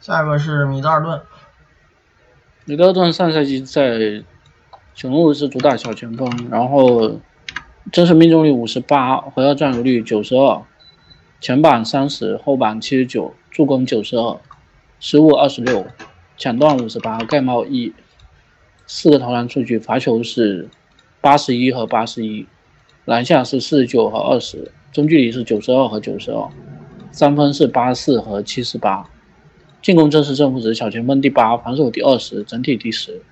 下一个是米德尔顿。米德尔顿上赛季在雄鹿是主打小前锋，然后真实命中率五十八，回合占有率九十二，前板三十，后板七十九，助攻九十二。失误二十六，抢断五十八，盖帽一，四个投篮数据，罚球是八十一和八十一，篮下是四十九和二十，中距离是九十二和九十二，三分是八四和七十八，进攻正式正负值小前锋第八，防守第二十，整体第十。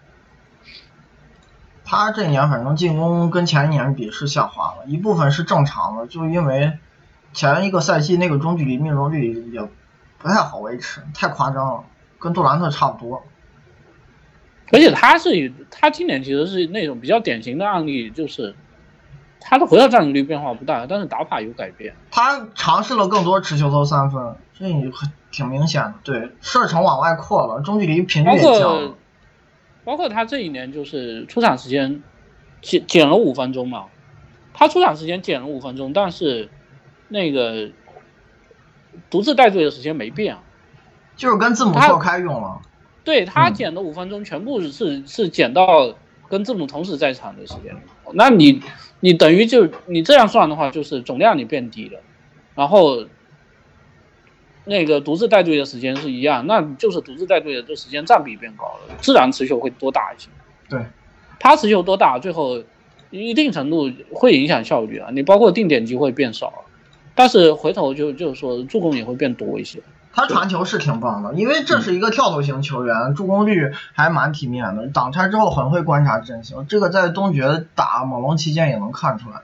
他这年反正进攻跟前一年比是下滑了，一部分是正常的，就因为前一个赛季那个中距离命中率也。不太好维持，太夸张了，跟杜兰特差不多。而且他是他今年其实是那种比较典型的案例，就是他的回合占有率变化不大，但是打法有改变。他尝试了更多持球投三分，这很挺明显的。对，射程往外扩了，中距离频率也降了。包括他这一年就是出场时间减减了五分钟嘛，他出场时间减了五分钟，但是那个。独自带队的时间没变，就是跟字母错开用了。对他减的五分钟全部是是减到跟字母同时在场的时间。那你你等于就你这样算的话，就是总量你变低了，然后那个独自带队的时间是一样，那就是独自带队的这时间占比变高了，自然持球会多打一些。对，他持球多大，最后一定程度会影响效率啊。你包括定点机会变少，但是回头就就是说助攻也会变多一些。他传球是挺棒的，因为这是一个跳投型球员，助攻率还蛮体面的。挡拆之后很会观察阵型，这个在东决打猛龙期间也能看出来，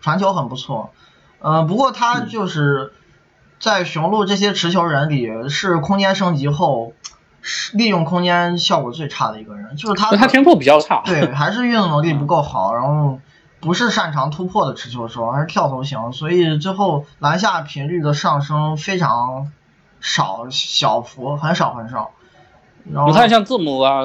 传球很不错。呃，不过他就是在雄鹿这些持球人里是空间升级后利用空间效果最差的一个人，就是他他天赋比较差，对，还是运动能力不够好，然后不是擅长突破的持球手，还是跳投型，所以最后篮下频率的上升非常。少小幅，很少很少。然后你看，像字母啊、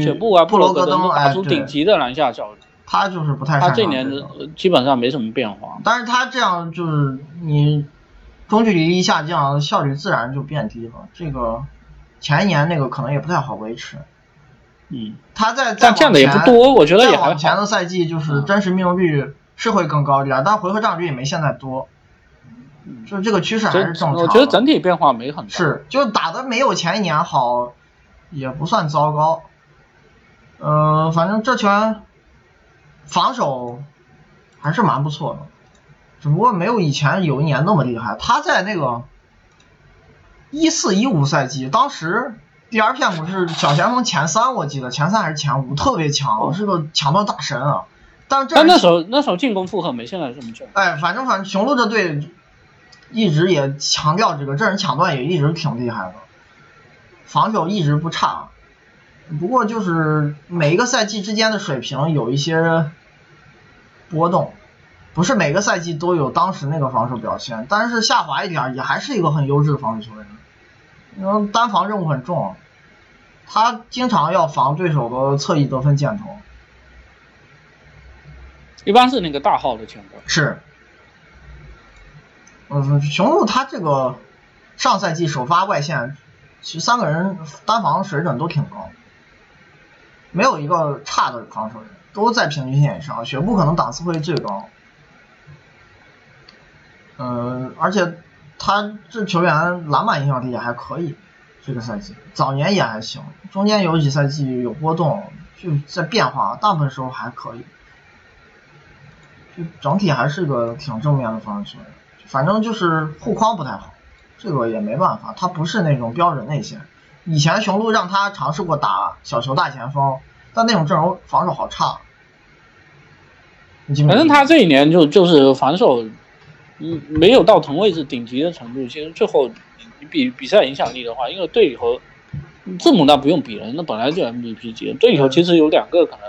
雪布啊、布罗格登打出顶级的篮下效率。他就是不太。他这年基本上没什么变化。但是他这样就是你中距离一下降，效率自然就变低了。这个前一年那个可能也不太好维持。嗯。他在在降的也不多，我觉得也往前的赛季就是真实命中率是会更高一点，但回合占有率也没现在多。就这个趋势还是正常。我觉得整体变化没很大。是，就打的没有前一年好，也不算糟糕。呃，反正这拳防守还是蛮不错的，只不过没有以前有一年那么厉害。他在那个一四一五赛季，当时 DRPM 是小前锋前三，我记得前三还是前五，特别强，是个抢断大神啊。但但那时候那时候进攻负荷没现在这么重。哎，反正反正雄鹿这队。一直也强调这个，这人抢断也一直挺厉害的，防守一直不差，不过就是每一个赛季之间的水平有一些波动，不是每个赛季都有当时那个防守表现，但是下滑一点也还是一个很优质的防守球员，因为单防任务很重，他经常要防对手的侧翼得分箭头，一般是那个大号的情况。是。嗯，雄鹿他这个上赛季首发外线，其实三个人单防水准都挺高，没有一个差的防守人，都在平均线以上。雪布可能档次会最高，嗯，而且他这球员篮板影响力也还可以，这个赛季早年也还行，中间有几赛季有波动，就在变化，大部分时候还可以，就整体还是个挺正面的防守球员。反正就是护框不太好，这个也没办法，他不是那种标准内线。以前雄鹿让他尝试过打小球大前锋，但那种阵容防守好差。反正他这一年就就是防守，嗯，没有到同位置顶级的程度。其实最后你比比赛影响力的话，因为队里头字母那不用比了，那本来就 MVP 级。队里头其实有两个可能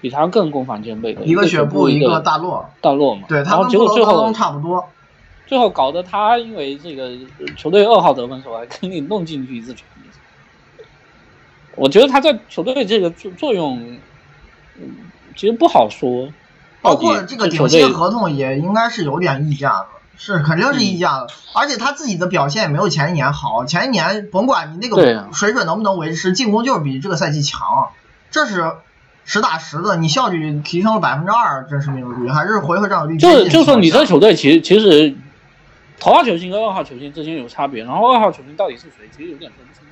比他更攻防兼备的，一个雪布，一个大洛，大洛嘛。对，他们结果最后差不多。最后搞得他因为这个球队二号得分手还给你弄进去一次全明星，我觉得他在球队这个作作用，嗯，其实不好说。包括这个顶薪合同也应该是有点溢价的，是肯定是溢价的。而且他自己的表现也没有前一年好，前一年甭管你那个水准能不能维持，进攻就是比这个赛季强，这是实打实的。你效率提升了百分之二，真实命中率还是回合占有率。就就说你这球队其实其实。头号球星跟二号球星之间有差别，然后二号球星到底是谁，其实有点分不清。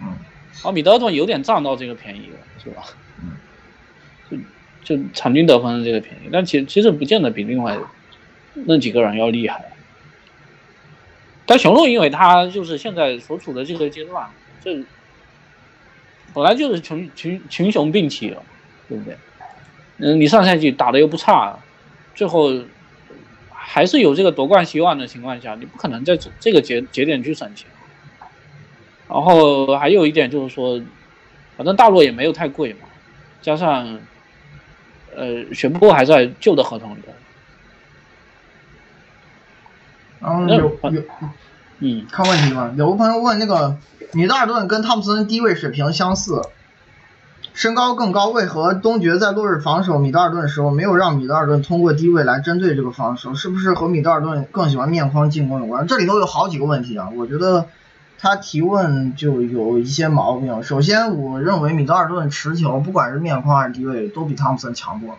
嗯，而米德尔顿有点占到这个便宜了，是吧？嗯，就就场均得分的这个便宜，但其其实不见得比另外那几个人要厉害。但雄鹿因为他就是现在所处的这个阶段，这本来就是群群群雄并起了，对不对？嗯，你上赛季打的又不差，最后。还是有这个夺冠希望的情况下，你不可能在这这个节节点去省钱。然后还有一点就是说，反正大陆也没有太贵嘛，加上呃，全部还在旧的合同里。然后有有嗯，看问题吗？有个朋友问那个米德尔顿跟汤普森低位水平相似。身高更高，为何东决在落日防守米德尔顿的时候没有让米德尔顿通过低位来针对这个防守？是不是和米德尔顿更喜欢面框进攻有关？这里头有好几个问题啊，我觉得他提问就有一些毛病。首先，我认为米德尔顿持球不管是面框还是低位都比汤普森强多了，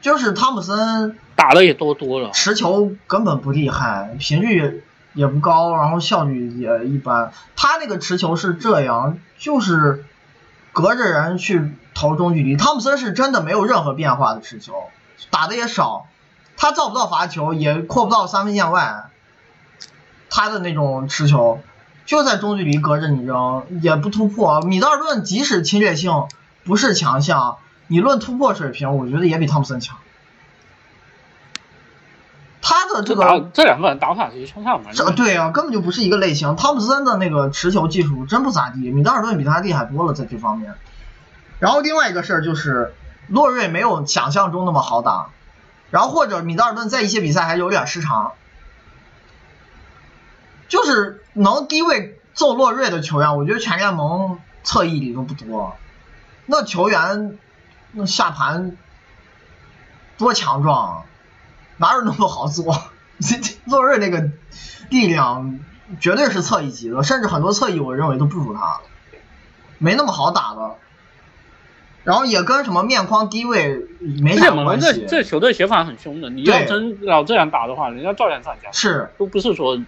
就是汤普森打的也多多了，持球根本不厉害，频率也不高，然后效率也一般。他那个持球是这样，就是。隔着人去投中距离。汤普森是真的没有任何变化的持球，打的也少，他造不到罚球，也扩不到三分线外，他的那种持球就在中距离隔着你扔，也不突破。米德尔顿即使侵略性不是强项，你论突破水平，我觉得也比汤普森强。他的这个这两个人打法其实相差蛮这对啊，根本就不是一个类型。汤普森的那个持球技术真不咋地，米德尔顿比他厉害多了在这方面。然后另外一个事儿就是洛瑞没有想象中那么好打，然后或者米德尔顿在一些比赛还有点失常，就是能低位揍洛瑞的球员，我觉得全联盟侧翼里都不多。那球员那下盘多强壮。哪有那么好做？洛瑞那个力量绝对是侧翼级的，甚至很多侧翼我认为都不如他，没那么好打的。然后也跟什么面框低位没什么关系。这这球队协防很凶的，你要真老这样打的话，人家照样上家。是，都不是说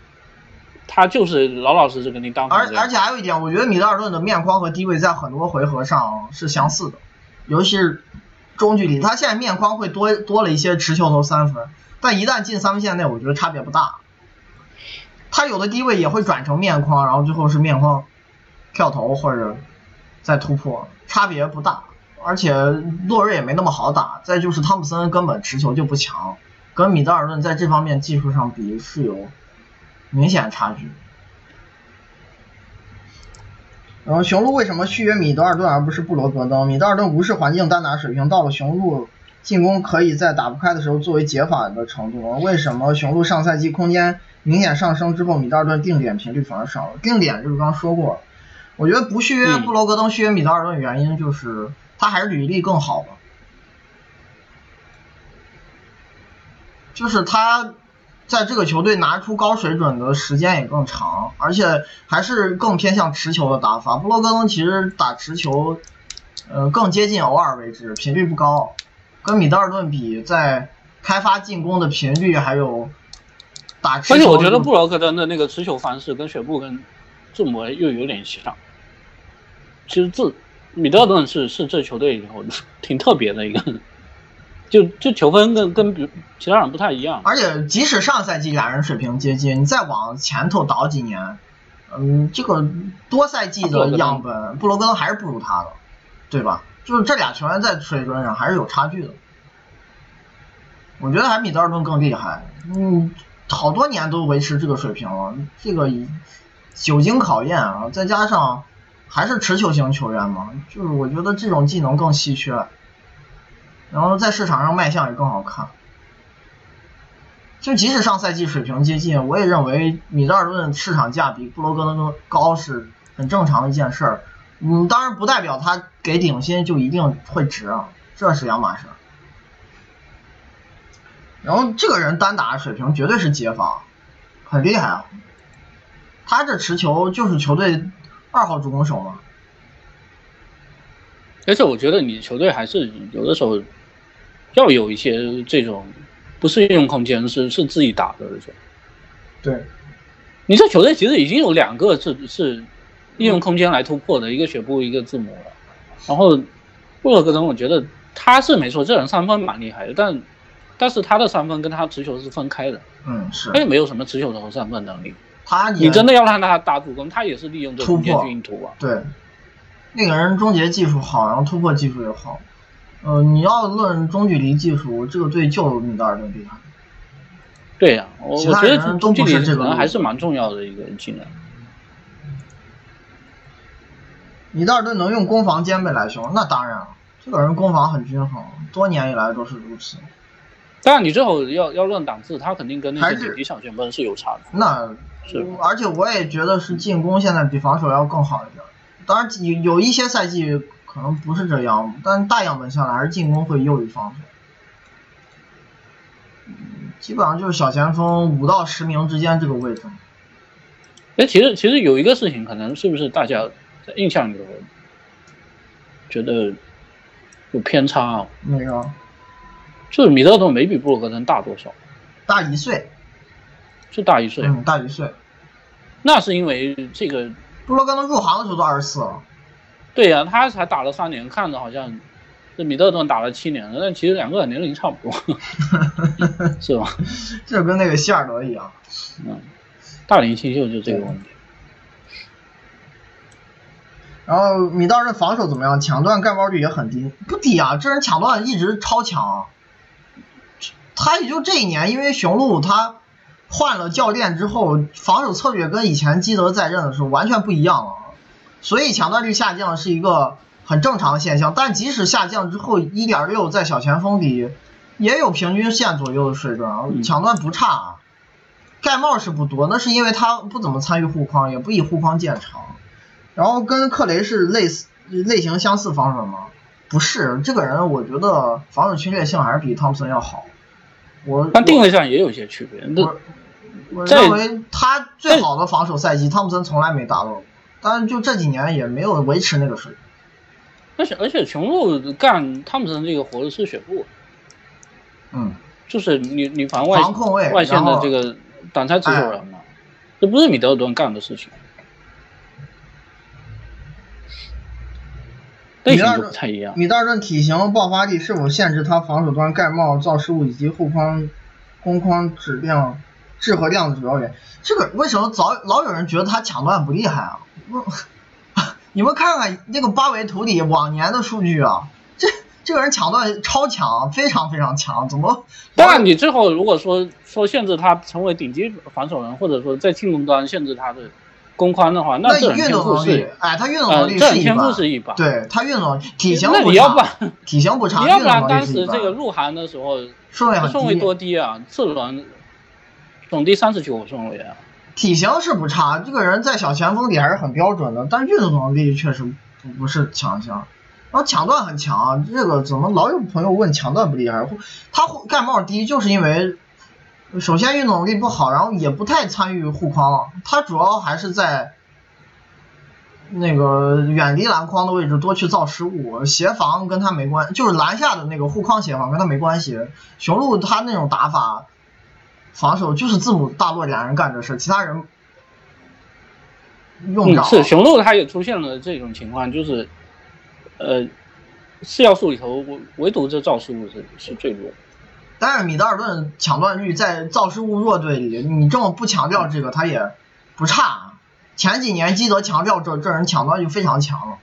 他就是老老实实给你当。而而且还有一点，我觉得米德尔顿的面框和低位在很多回合上是相似的，尤其是中距离，他现在面框会多多了一些持球投三分。但一旦进三分线内，我觉得差别不大。他有的低位也会转成面框，然后最后是面框跳投或者再突破，差别不大。而且洛瑞也没那么好打。再就是汤普森根本持球就不强，跟米德尔顿在这方面技术上比是有明显差距。然后雄鹿为什么续约米德尔顿而不是布罗格登？米德尔顿无视环境单打水平，到了雄鹿。进攻可以在打不开的时候作为解法的程度，为什么雄鹿上赛季空间明显上升之后，米德尔顿定点频率反而少了？定点就是刚说过，我觉得不续约布罗格登续约米德尔顿原因就是他还是履历更好吧，就是他在这个球队拿出高水准的时间也更长，而且还是更偏向持球的打法。布罗格登其实打持球，呃，更接近偶尔为之，频率不高。跟米德尔顿比，在开发进攻的频率还有打持球，而且我觉得布罗克登的那个持球方式跟雪布跟字母又有点像。其实字米德尔顿是是这球队以后 挺特别的一个，就就球风跟跟比其他人不太一样。而且即使上赛季俩人水平接近，你再往前头倒几年，嗯，这个多赛季的样本，布罗格登还是不如他的，对吧？就是这俩球员在水准上还是有差距的，我觉得还米德尔顿更厉害，嗯，好多年都维持这个水平了，这个久经考验啊，再加上还是持球型球员嘛，就是我觉得这种技能更稀缺，然后在市场上卖相也更好看，就即使上赛季水平接近，我也认为米德尔顿市场价比布罗格登高是很正常的一件事儿。嗯，当然不代表他给顶薪就一定会值啊，这是两码事。然后这个人单打水平绝对是解法，很厉害啊。他这持球就是球队二号主攻手嘛。而且我觉得你球队还是有的时候要有一些这种不是运用空间，是是自己打的这种。对，你这球队其实已经有两个是是。利用空间来突破的一个雪布，一个字母了。然后布洛克登，我觉得他是没错，这人三分蛮厉害的，但但是他的三分跟他持球是分开的。嗯，是。他也没有什么持球的三分能力。他你真的要让他打主攻，他也是利用这空间去运突啊。对，那个人终结技术好，然后突破技术也好。呃，你要论中距离技术，这个队就米德尔顿厉害。对呀，我我觉得中距离可能还是蛮重要的一个技能。米德尔顿能用攻防兼备来形容，那当然了，这个人攻防很均衡，多年以来都是如此。但是，你最后要要论档次，他肯定跟那些顶级小前锋是有差的。那是，而且我也觉得是进攻现在比防守要更好一点。当然有有一些赛季可能不是这样，但大样本下来还是进攻会优于防守。基本上就是小前锋五到十名之间这个位置。哎，其实其实有一个事情，可能是不是大家？在印象里头，觉得有偏差啊？没有，就是米德尔顿没比布鲁克森大多少，大一岁，是大一岁，嗯，大一岁。那是因为这个布罗格登入行的时候都二十四了，对呀、他才打了三年，看着好像这米德尔顿打了七年了，但其实两个人年龄差不多，是吧？这跟那个希尔德一样。嗯，大龄新秀就这个问题。然后米道尔防守怎么样？抢断盖帽率也很低，不低啊，这人抢断一直超强啊。他也就这一年，因为雄鹿他换了教练之后，防守策略跟以前基德在任的时候完全不一样了，所以抢断率下降是一个很正常的现象。但即使下降之后，一点六在小前锋里也有平均线左右的水准抢断不差啊。盖帽是不多，那是因为他不怎么参与护框，也不以护框见长。然后跟克雷是类似类型相似防守吗？不是，这个人我觉得防守侵略性还是比汤普森要好。我但定位上也有一些区别。我我认为他最好的防守赛季，汤普森从来没达到过，但是就这几年也没有维持那个水平。而且而且雄鹿干汤普森这个活的是血布，嗯，就是你你防外防控位外线的这个挡拆持球人嘛，这不是米德尔顿干的事情，类型就不太一样。米德尔顿体型、爆发力是否限制他防守端盖帽造失误以及后框、攻框质量、质和量的主要原因？这个为什么早老有人觉得他抢断不厉害啊？我 你们看看那个八维图里往年的数据啊，这这个人抢断超强，非常非常强，怎么？当然，你最后如果说说限制他成为顶级防守人，或者说在进攻端限制他的攻宽的话，那这运动能力是，哎，他运动呃能，力是一般，是一把。对他运动体型不那你要体型不差，你要不然当时这个鹿晗的时候，顺位顺位，多低啊？次轮总第三十九顺位啊。体型是不差，这个人在小前锋里还是很标准的，但运动能力确实不不是强项。然后抢断很强，这个怎么老有朋友问抢断不厉害？他盖帽低就是因为首先运动能力不好，然后也不太参与护框，他主要还是在那个远离篮筐的位置多去造失误，协防跟他没关，就是篮下的那个护框协防跟他没关系。雄鹿他那种打法，防守就是字母大洛俩人干这事，其他人用不着。嗯，是雄鹿他也出现了这种情况，就是呃，四要素里头唯唯独这赵失误是是最弱。但是米德尔顿抢断率在造失误弱队里，你这么不强调这个，他也不差。前几年基德强调这这人抢断就非常强了。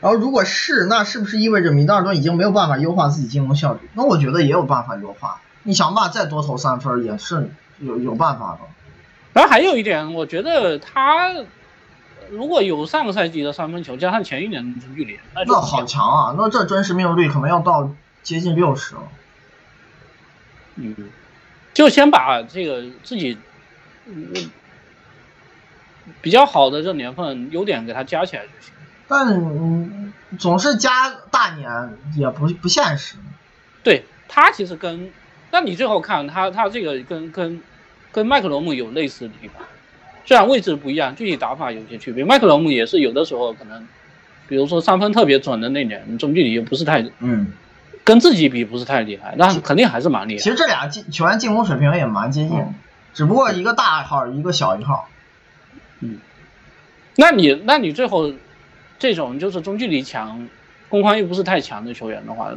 然后如果是，那是不是意味着米德尔顿已经没有办法优化自己进攻效率？那我觉得也有办法优化。你想办法再多投三分也是有有办法的。然后还有一点，我觉得他如果有上个赛季的三分球，加上前一年的中距离，那好强啊！那这真实命中率可能要到接近六十了。嗯，就先把这个自己嗯比较好的这年份优点给它加起来就行。但嗯，总是加大年也不不现实。对他其实跟，那你最后看他他这个跟跟跟麦克罗姆有类似的地方，虽然位置不一样，具体打法有些区别。麦克罗姆也是有的时候可能，比如说三分特别准的那年，中距离又不是太嗯，跟自己比不是太厉害，但肯定还是蛮厉害。其实这俩进球员进攻水平也蛮接近只不过一个大一号，一个小一号。嗯那你那你最后这种就是中距离强，攻防又不是太强的球员的话，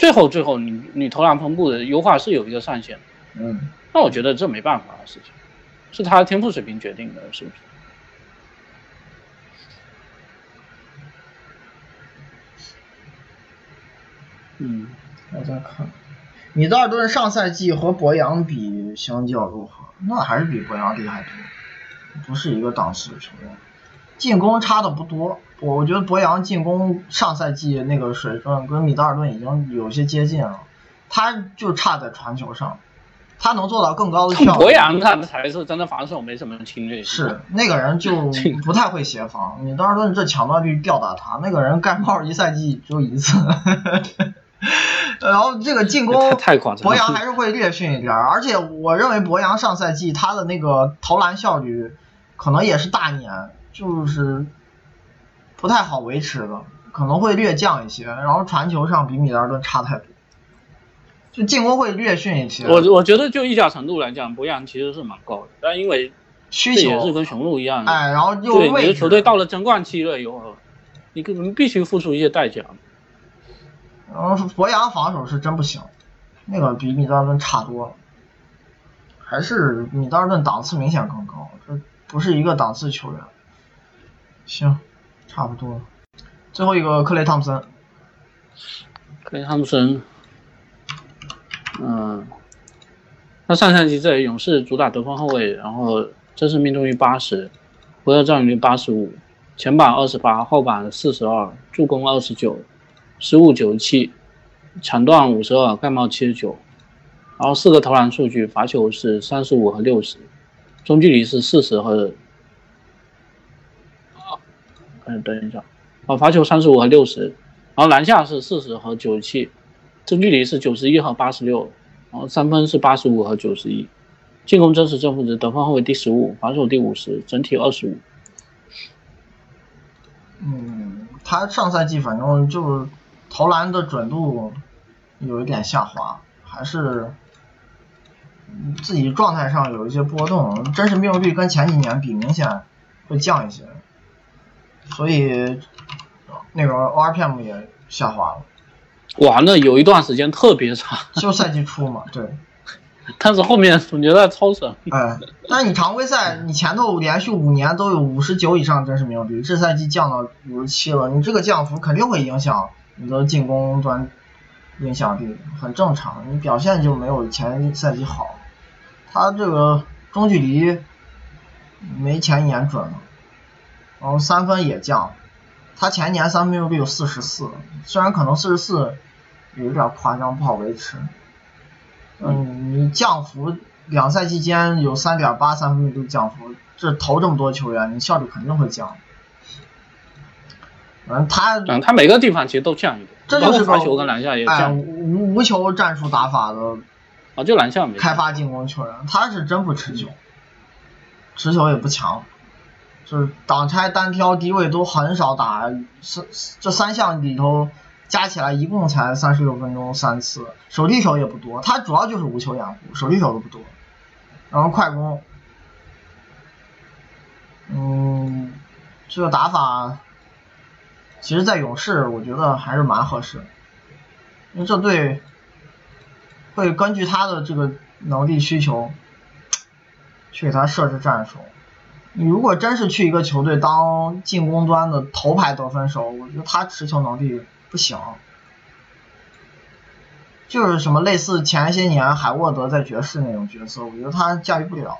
最后最后你你投篮分布的优化是有一个上限的。嗯，那我觉得这没办法的事情，是他的天赋水平决定的，是不是？嗯，我再看，米德尔顿上赛季和博扬比相较如何？那还是比博扬厉害多，不是一个档次的球员。进攻差的不多，我我觉得博扬进攻上赛季那个水准跟米德尔顿已经有些接近了，他就差在传球上，他能做到更高的效率。博扬他才是真的防守没什么侵略性。是那个人就 不太会协防，米德尔顿这抢断率吊打他，那个人盖帽一赛季只有一次。然后这个进攻，博扬还是会略逊一点，而且我认为博扬上赛季他的那个投篮效率可能也是大年，就是不太好维持的，可能会略降一些。然后传球上比米德尔顿差太多，就进攻会略逊一些。我我觉得就溢价程度来讲，博扬其实是蛮高的，但因为需这也是，跟雄鹿一样的。哎，然后又对，你，的球队到了争冠期了以后，你可能必须付出一些代价。然后博扬防守是真不行，那个比米德尔顿差多了，还是米德尔顿档次明显更高，这不是一个档次球员。行，差不多了。最后一个克雷汤普森，克雷汤普森，嗯，他上赛季在勇士主打得分后卫，然后真实命中率八十，回合占有率八十五，前板二十八，后板四十二，助攻二十九，失误九十七，抢断五十二，盖帽七十九，然后四个投篮数据，罚球是三十五和六十，中距离是四十和，嗯，等一下，啊，罚球三十五和六十，然后篮下是四十和九十七，中距离是九十一和八十六，然后三分是八十五和九十一，进攻真实正负值得分后卫第十五，防守第五十，整体二十五。嗯，他上赛季反正就是投篮的准度有一点下滑，还是自己状态上有一些波动，真实命中率跟前几年比明显会降一些，所以那个 ORPM 也下滑了，哇，那有一段时间特别差，就赛季初嘛，对，但是后面总决赛超神。哎，但是你常规赛你前头连续五年都有五十九以上真实命中率，这赛季降到五十七了，你这个降幅肯定会影响你的进攻端影响力，很正常，你表现就没有前赛季好，他这个中距离没前一年准了，然后三分也降，他前一年三分命中率有四十四，虽然可能四十四有点夸张，不好维持。嗯，你降幅两赛季间有三点八三分命中率降幅，这投这么多球员，你效率肯定会降。嗯，他嗯，他每个地方其实都降一点，这就是个包括罚球跟篮下也哎降。无无球战术打法的啊，就篮下没降开发进攻球员，他是真不持球，持球也不强，就是挡拆、单挑、低位都很少打，这三项里头加起来一共才三十六分钟三次，手递手也不多，他主要就是无球掩护，手递手都不多，然后快攻，嗯，这个打法，其实在勇士我觉得还是蛮合适，因为这队。会根据他的这个能力需求，去给他设置战术。你如果真是去一个球队当进攻端的头牌得分手，我觉得他持球能力不行。就是什么类似前些年海沃德在爵士那种角色，我觉得他驾驭不了。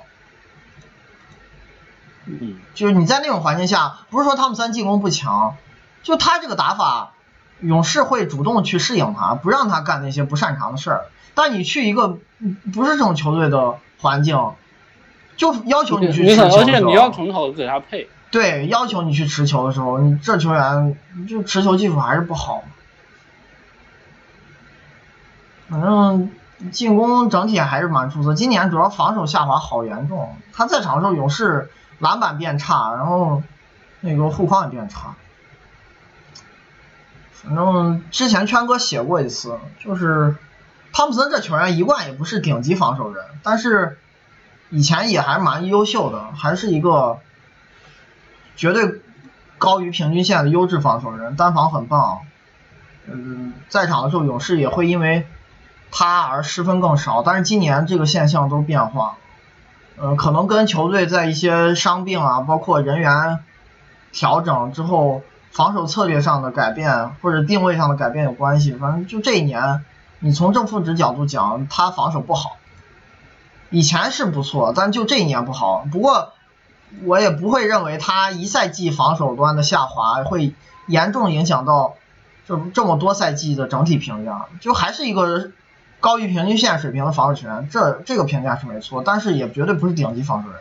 嗯，就是你在那种环境下，不是说汤普森进攻不强，就他这个打法，勇士会主动去适应他，不让他干那些不擅长的事儿。但你去一个不是这种球队的环境，就要求你去持球的时候，而且你要从头给他配。对，要求你去持球的时候，你这球员就持球技术还是不好。反正进攻整体还是蛮出色，今年主要防守下滑好严重。他在场的时候，勇士篮板变差，然后那个护框也变差。反正之前圈哥写过一次，就是。汤普森这球员一贯也不是顶级防守人，但是以前也还蛮优秀的，还是一个绝对高于平均线的优质防守人，单防很棒。嗯，在场的时候勇士也会因为他而失分更少，但是今年这个现象都变化，呃，可能跟球队在一些伤病啊，包括人员调整之后，防守策略上的改变或者定位上的改变有关系。反正就这一年。你从正负值角度讲，他防守不好，以前是不错，但就这一年不好。不过我也不会认为他一赛季防守端的下滑会严重影响到这这么多赛季的整体评价，就还是一个高于平均线水平的防守球员，这这个评价是没错，但是也绝对不是顶级防守人，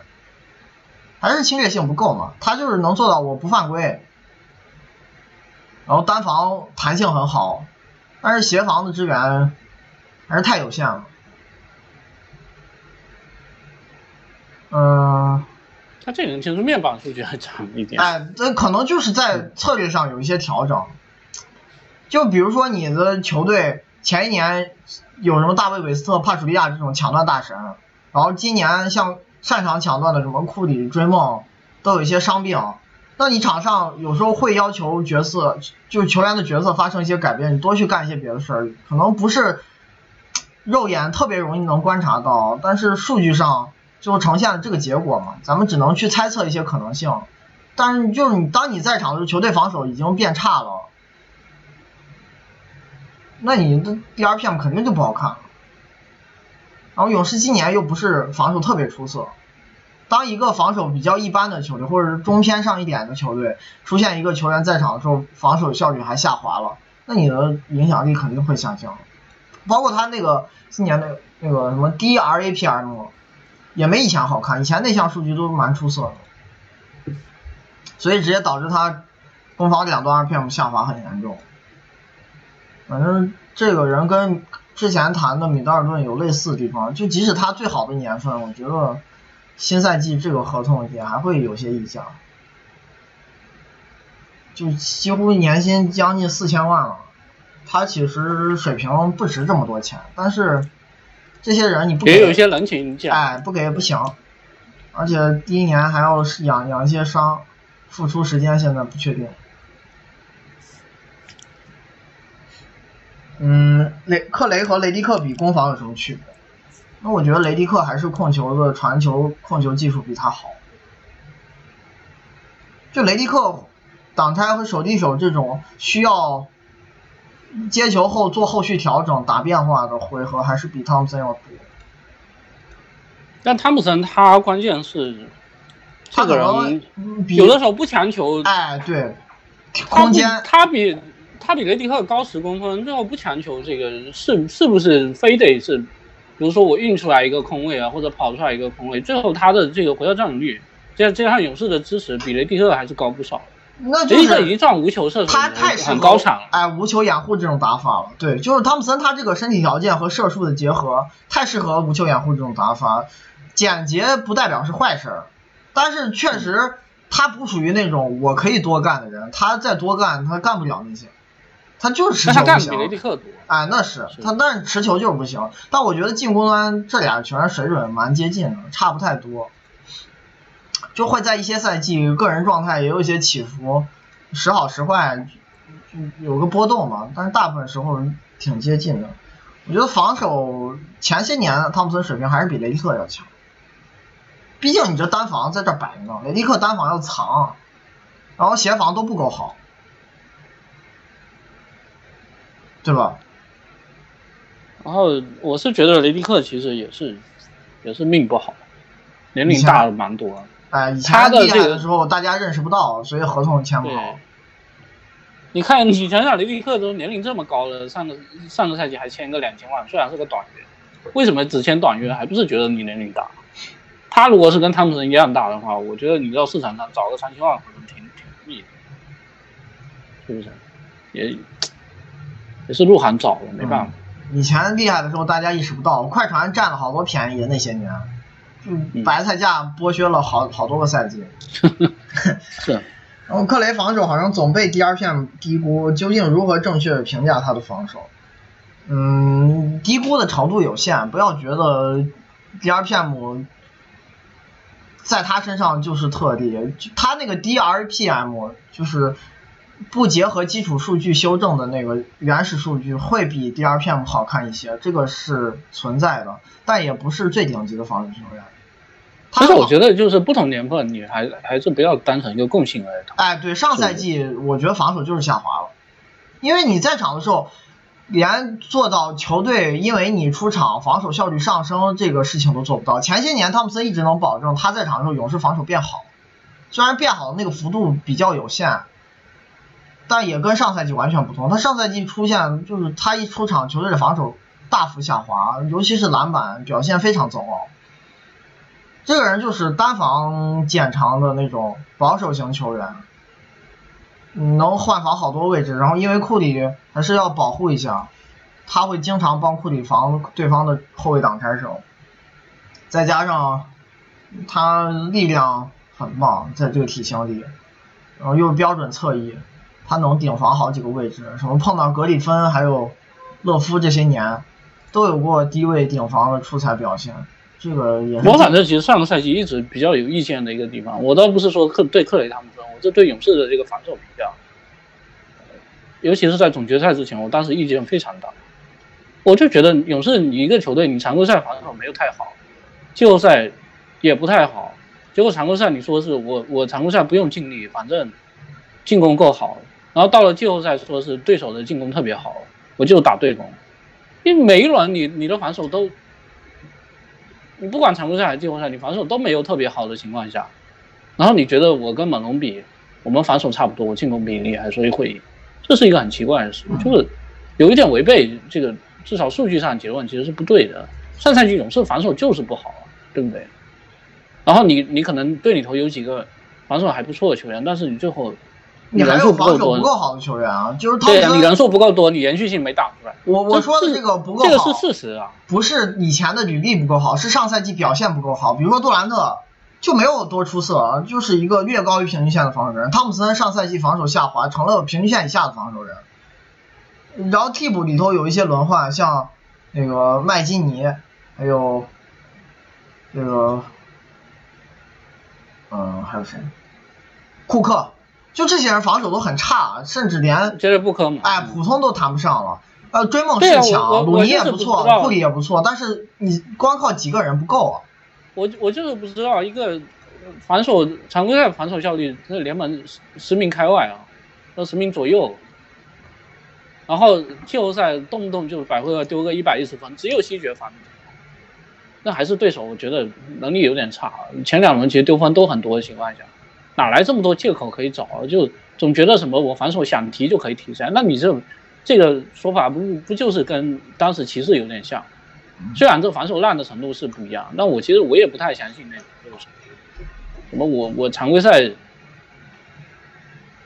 还是侵略性不够嘛。他就是能做到我不犯规，然后单防弹性很好。但是协防的支援还是太有限了。嗯，他这个人其实面板数据还差一点。哎，这可能就是在策略上有一些调整。就比如说你的球队前一年有什么大卫韦斯特、帕楚利亚这种抢断大神，然后今年像擅长抢断的什么库里、追梦都有一些伤病，那你场上有时候会要求角色，就是球员的角色发生一些改变，你多去干一些别的事儿，可能不是肉眼特别容易能观察到，但是数据上就呈现了这个结果嘛，咱们只能去猜测一些可能性。但是就是你当你在场的时候，球队防守已经变差了，那你的 DRPM 肯定就不好看了。然后勇士今年又不是防守特别出色，当一个防守比较一般的球队，或者是中偏上一点的球队出现一个球员在场的时候，防守效率还下滑了，那你的影响力肯定会下降。包括他那个今年的那个什么 DRAPM 也没以前好看，以前那项数据都蛮出色的，所以直接导致他攻防两端 RPM 下滑很严重。反正这个人跟。之前谈的米德尔顿有类似的地方，就即使他最好的年份，我觉得新赛季这个合同也还会有些溢价，就几乎年薪将近四千万了。他其实水平不值这么多钱，但是这些人你不给也有一些人情价，哎，不给不行。而且第一年还要养养一些伤，付出时间现在不确定。嗯，雷克雷和雷迪克比攻防有什么区别？那我觉得雷迪克还是控球的传球控球技术比他好。就雷迪克挡拆和手递手这种需要接球后做后续调整打变化的回合，还是比汤普森要多。但汤普森他关键是这个人有的时候不强求，哎，对，空间他比。他比雷迪克高十公分，最后不强求这个是是不是非得是，比如说我运出来一个空位啊，或者跑出来一个空位，最后他的这个回合占有率，这这项勇士的支持比雷迪克还是高不少。那雷迪克已经算无球射手，他太很高产了。哎，无球掩护这种打法了。对，就是汤普森他这个身体条件和射术的结合，太适合无球掩护这种打法。简洁不代表是坏事，但是确实他不属于那种我可以多干的人，他再多干他干不了那些。他就是持球不行，哎，那是他，但是持球就是不行。但我觉得进攻端这俩球员水准蛮接近的，差不太多。就会在一些赛季，个人状态也有一些起伏，时好时坏，有个波动嘛。但是大部分时候挺接近的。我觉得防守前些年汤普森水平还是比雷迪克要强，毕竟你这单防在这摆着呢，雷迪克单防要藏，然后协防都不够好。对吧？然后我是觉得雷迪克其实也是，也是命不好，年龄大了蛮多。哎，以前厉害的时候大家认识不到，所以合同签不好。你看，你想想雷迪克都年龄这么高了，上个上个赛季还签个两千万，虽然是个短约，为什么只签短约？还不是觉得你年龄大？他如果是跟汤普森一样大的话，我觉得你到市场上找个三千万合同挺挺容易的，是不是？也。也是鹿晗找的，没办法。以前厉害的时候，大家意识不到，快船占了好多便宜。那些年，就白菜价剥削了好好多个赛季。是。然后克雷防守好像总被 DRPM 低估，究竟如何正确评价他的防守？嗯，低估的程度有限，不要觉得 DRPM 在他身上就是特例，他那个 DRPM 就是。不结合基础数据修正的那个原始数据会比 DRPM 好看一些，这个是存在的，但也不是最顶级的防守球员。但是我觉得就是不同年份，你还还是不要当成一个共性来谈。哎，对，上赛季我觉得防守就是下滑了，因为你在场的时候，连做到球队因为你出场防守效率上升这个事情都做不到。前些年汤普森一直能保证他在场的时候勇士防守变好，虽然变好的那个幅度比较有限。但也跟上赛季完全不同，他上赛季出现就是他一出场，球队的防守大幅下滑，尤其是篮板表现非常糟糕。这个人就是单防见长的那种保守型球员，能换防好多位置，然后因为库里还是要保护一下，他会经常帮库里防对方的后卫挡拆手，再加上他力量很棒，在这个体型里，然后又标准侧翼。他能顶防好几个位置，什么碰到格里芬还有勒夫这些年，都有过低位顶防的出彩表现。这个也。我反正其实上个赛季一直比较有意见的一个地方，我倒不是说克对克雷他们分，我这对勇士的这个防守评价，尤其是在总决赛之前，我当时意见非常大。我就觉得勇士你一个球队，你常规赛防守没有太好，季后赛也不太好，结果常规赛你说是我我常规赛不用尽力，反正进攻够好，然后到了季后赛说是对手的进攻特别好，我就打对攻，因为每一轮你你的防守都，你不管常规赛还是季后赛，你防守都没有特别好的情况下，然后你觉得我跟猛龙比，我们防守差不多，我进攻比你厉害，所以会赢，这是一个很奇怪的事，就是有一点违背这个。至少数据上结论其实是不对的。上赛季勇士防守就是不好，对不对？然后你你可能队里头有几个防守还不错的球员，但是你最后你还有防守，不够好的球员啊，就是对你人数不够多，你延续性没打出来。我我说的这个不够好，这个是事实啊，不是以前的履历不够好，是上赛季表现不够好。比如说杜兰特就没有多出色啊，就是一个略高于平均线的防守人。汤普森上赛季防守下滑，成了平均线以下的防守人。然后替补里头有一些轮换，像那个麦基尼，还有这个，嗯，还有谁？库克，就这些人防守都很差，甚至连杰瑞布科嘛，哎，普通都谈不上了。呃，追梦是强，鲁尼也不错，库里也不错，但是你光靠几个人不够啊。我我就是不知道，一个防守常规赛防守效率，这联盟十名开外啊，二十名左右。然后季后赛动不动就百回合丢个一百一十分，只有西决防，那还是对手，我觉得能力有点差。前两轮其实丢分都很多的情况下，哪来这么多借口可以找？就总觉得什么我防守想提就可以提噻？那你这这个说法不不就是跟当时骑士有点像？虽然这防守烂的程度是不一样，那我其实我也不太相信那个什么我我常规赛。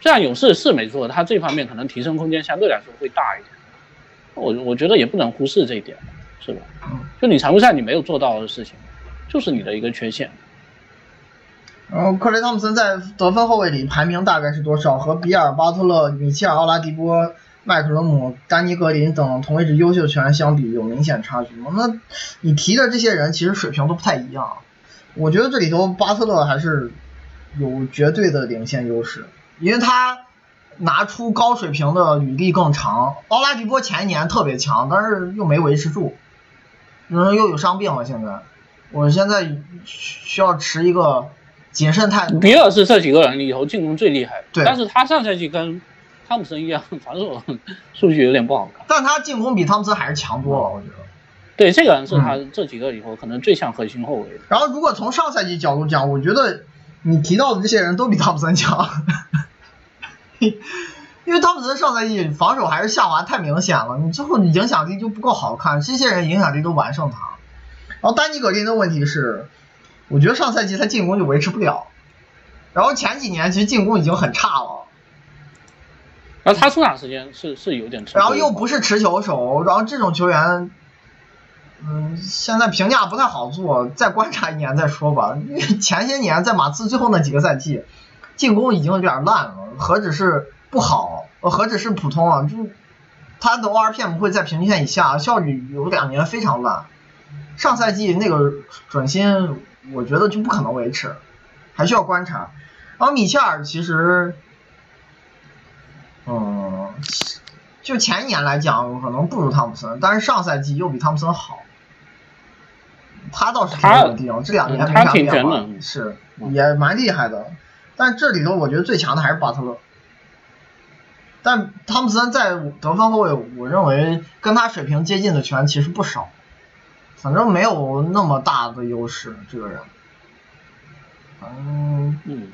虽然勇士是没错，他这方面可能提升空间相对来说会大一点，我我觉得也不能忽视这一点，是吧？就你常规赛你没有做到的事情，就是你的一个缺陷。然后克雷汤普森在得分后卫里排名大概是多少？和比尔、巴特勒、米切尔、奥拉迪波、麦克伦姆、丹尼格林等同位置优秀球员相比，有明显差距吗？那你提的这些人其实水平都不太一样。我觉得这里头巴特勒还是有绝对的领先优势。因为他拿出高水平的履历更长，奥拉迪波前一年特别强，但是又没维持住，嗯，又有伤病了。现在，我现在需要持一个谨慎态度。比尔是这几个人里头进攻最厉害，对，但是他上赛季跟汤普森一样，防守数据有点不好看。但他进攻比汤普森还是强多了，我觉得。对，这个人是他这几个里头可能最像核心后卫。然后，如果从上赛季角度讲，我觉得你提到的这些人都比汤普森强。因为汤普森上赛季防守还是下滑太明显了，你最后你影响力就不够好看，这些人影响力都完胜他。然后丹尼格林的问题是，我觉得上赛季他进攻就维持不了，然后前几年其实进攻已经很差了。然后他出场时间是是有点然后又不是持球手，然后这种球员，嗯，现在评价不太好做，再观察一年再说吧。前些年在马刺最后那几个赛季。进攻已经有点烂了，何止是不好，呃，何止是普通啊，就他的 ORPM 会在平均线以下，效率有两年非常烂。上赛季那个准心，我觉得就不可能维持，还需要观察。然后米切尔其实，嗯，就前一年来讲可能不如汤普森，但是上赛季又比汤普森好。他倒是挺稳定，这两年没啥变化，是也蛮厉害的。但这里头我觉得最强的还是巴特勒，但汤普森在得分后卫，我认为跟他水平接近的球员其实不少，反正没有那么大的优势。这个人，嗯，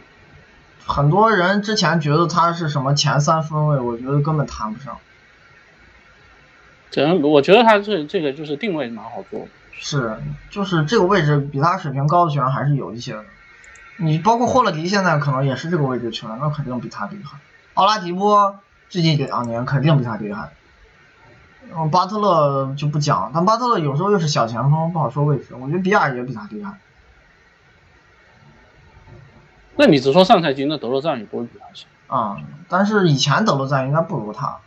很多人之前觉得他是什么前三分位，我觉得根本谈不上。这我觉得他这这个就是定位蛮好做，是，就是这个位置比他水平高的球员还是有一些的。你包括霍勒迪现在可能也是这个位置球员，那肯定比他厉害。奥拉迪波最近两年肯定比他厉害。嗯，巴特勒就不讲，但巴特勒有时候又是小前锋，不好说位置。我觉得比尔也比他厉害。那你只说上赛季，那德罗赞也不会比他强。啊，但是以前德罗赞应该不如他。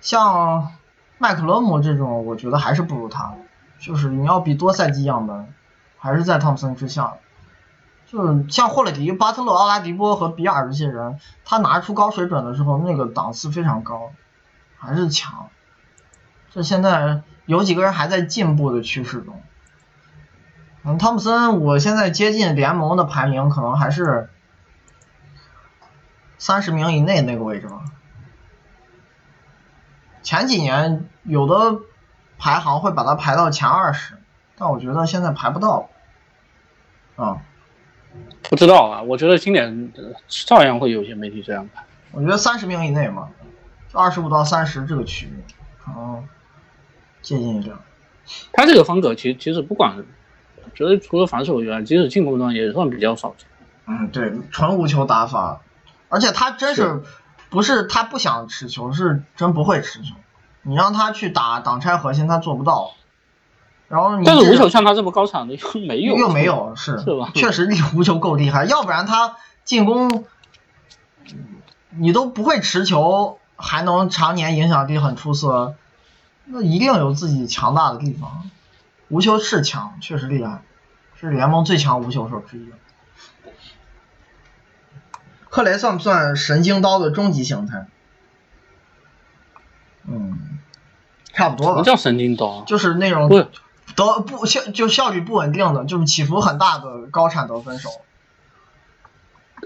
像麦克勒姆这种，我觉得还是不如他。就是你要比多赛季样本。还是在汤普森之下。就是像霍勒迪、巴特勒、奥拉迪波和比尔这些人，他拿出高水准的时候，那个档次非常高，还是强。这现在有几个人还在进步的趋势中。嗯，汤普森，我现在接近联盟的排名，可能还是三十名以内那个位置吧。前几年有的排行会把它排到前二十，但我觉得现在排不到。啊，不知道啊，我觉得今年照样会有些媒体这样排。我觉得三十名以内嘛，二十五到三十这个区域，可能接近一点。他这个风格其实其实不管，觉得除了防守以外，即使进攻端也算比较少见。嗯，对，纯无球打法，而且他真是是不是他不想持球，是真不会持球。你让他去打挡拆核心，他做不到。然后你这但是无球像他这么高产的又没有，又没有是是吧确实你无球够厉害，要不然他进攻你都不会持球，还能常年影响力很出色，那一定有自己强大的地方。无球是强，确实厉害，是联盟最强无球手之一。克雷算不算神经刀的终极形态？嗯，差不多吧什么，叫神经刀？就是那种不得不效就效率不稳定的，就是起伏很大的高产得分手。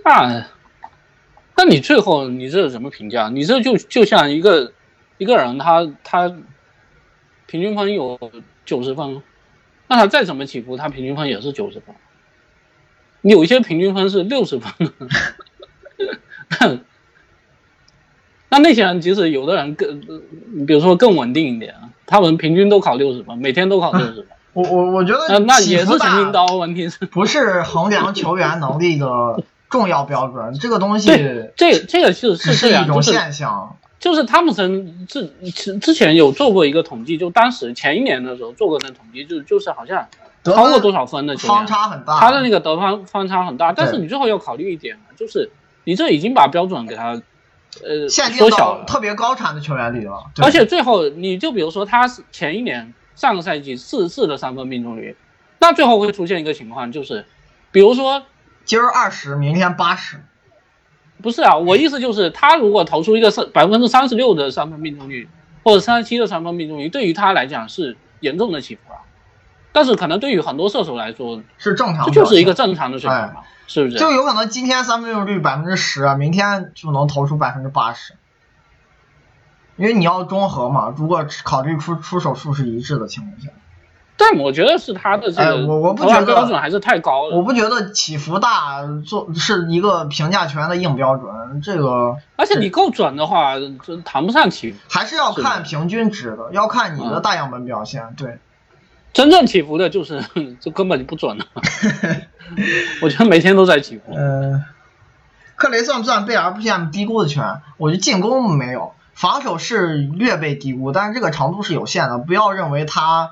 那，那你最后你这怎么评价？你这就就像一个一个人他，他平均分有九十分，那他再怎么起伏，他平均分也是九十分。有一些平均分是六十分，那那些人即使有的人更，比如说更稳定一点，他们平均都考六十分，每天都考六十分，我我我觉那得那也是神经刀。问题是，不是衡量球员能力的重要标准，这个东西对，这这个是只是这样，是一种就是现象。就是汤普森之之之前有做过一个统计，就当时前一年的时候做过那统计，就就是好像超过多少分的球方，差很大。他的那个得分方差很大。但是你最后要考虑一点，就是你这已经把标准给他呃限定缩小特别高产的球员里了。而且最后你就比如说他是前一年上个赛季四十四的三分命中率，那最后会出现一个情况就是，比如说今儿二十，明天八十，不是啊，我意思就是，他如果投出一个三百分之三十六的三分命中率，或者三十七的三分命中率，对于他来讲是严重的起伏啊。但是可能对于很多射手来说，是正常这。就是一个正常的水平嘛，是不是？就有可能今天三分命中率百分之十，明天就能投出百分之八十，因为你要综合嘛。如果考虑出出手数是一致的情况下，但我觉得是他的这个哎我我不觉得标准还是太高了，我不觉得起伏大做是一个评价球员的硬标准，这个而且你够准的话，这谈不上起伏。还是要看平均值的，要看你的嗯大样本表现。对，真正起伏的就是 这根本就不准了。我觉得每天都在起伏。嗯，克雷算不算被 RPM 低估的球员？我觉得进攻没有，防守是略被低估，但是这个长度是有限的。不要认为他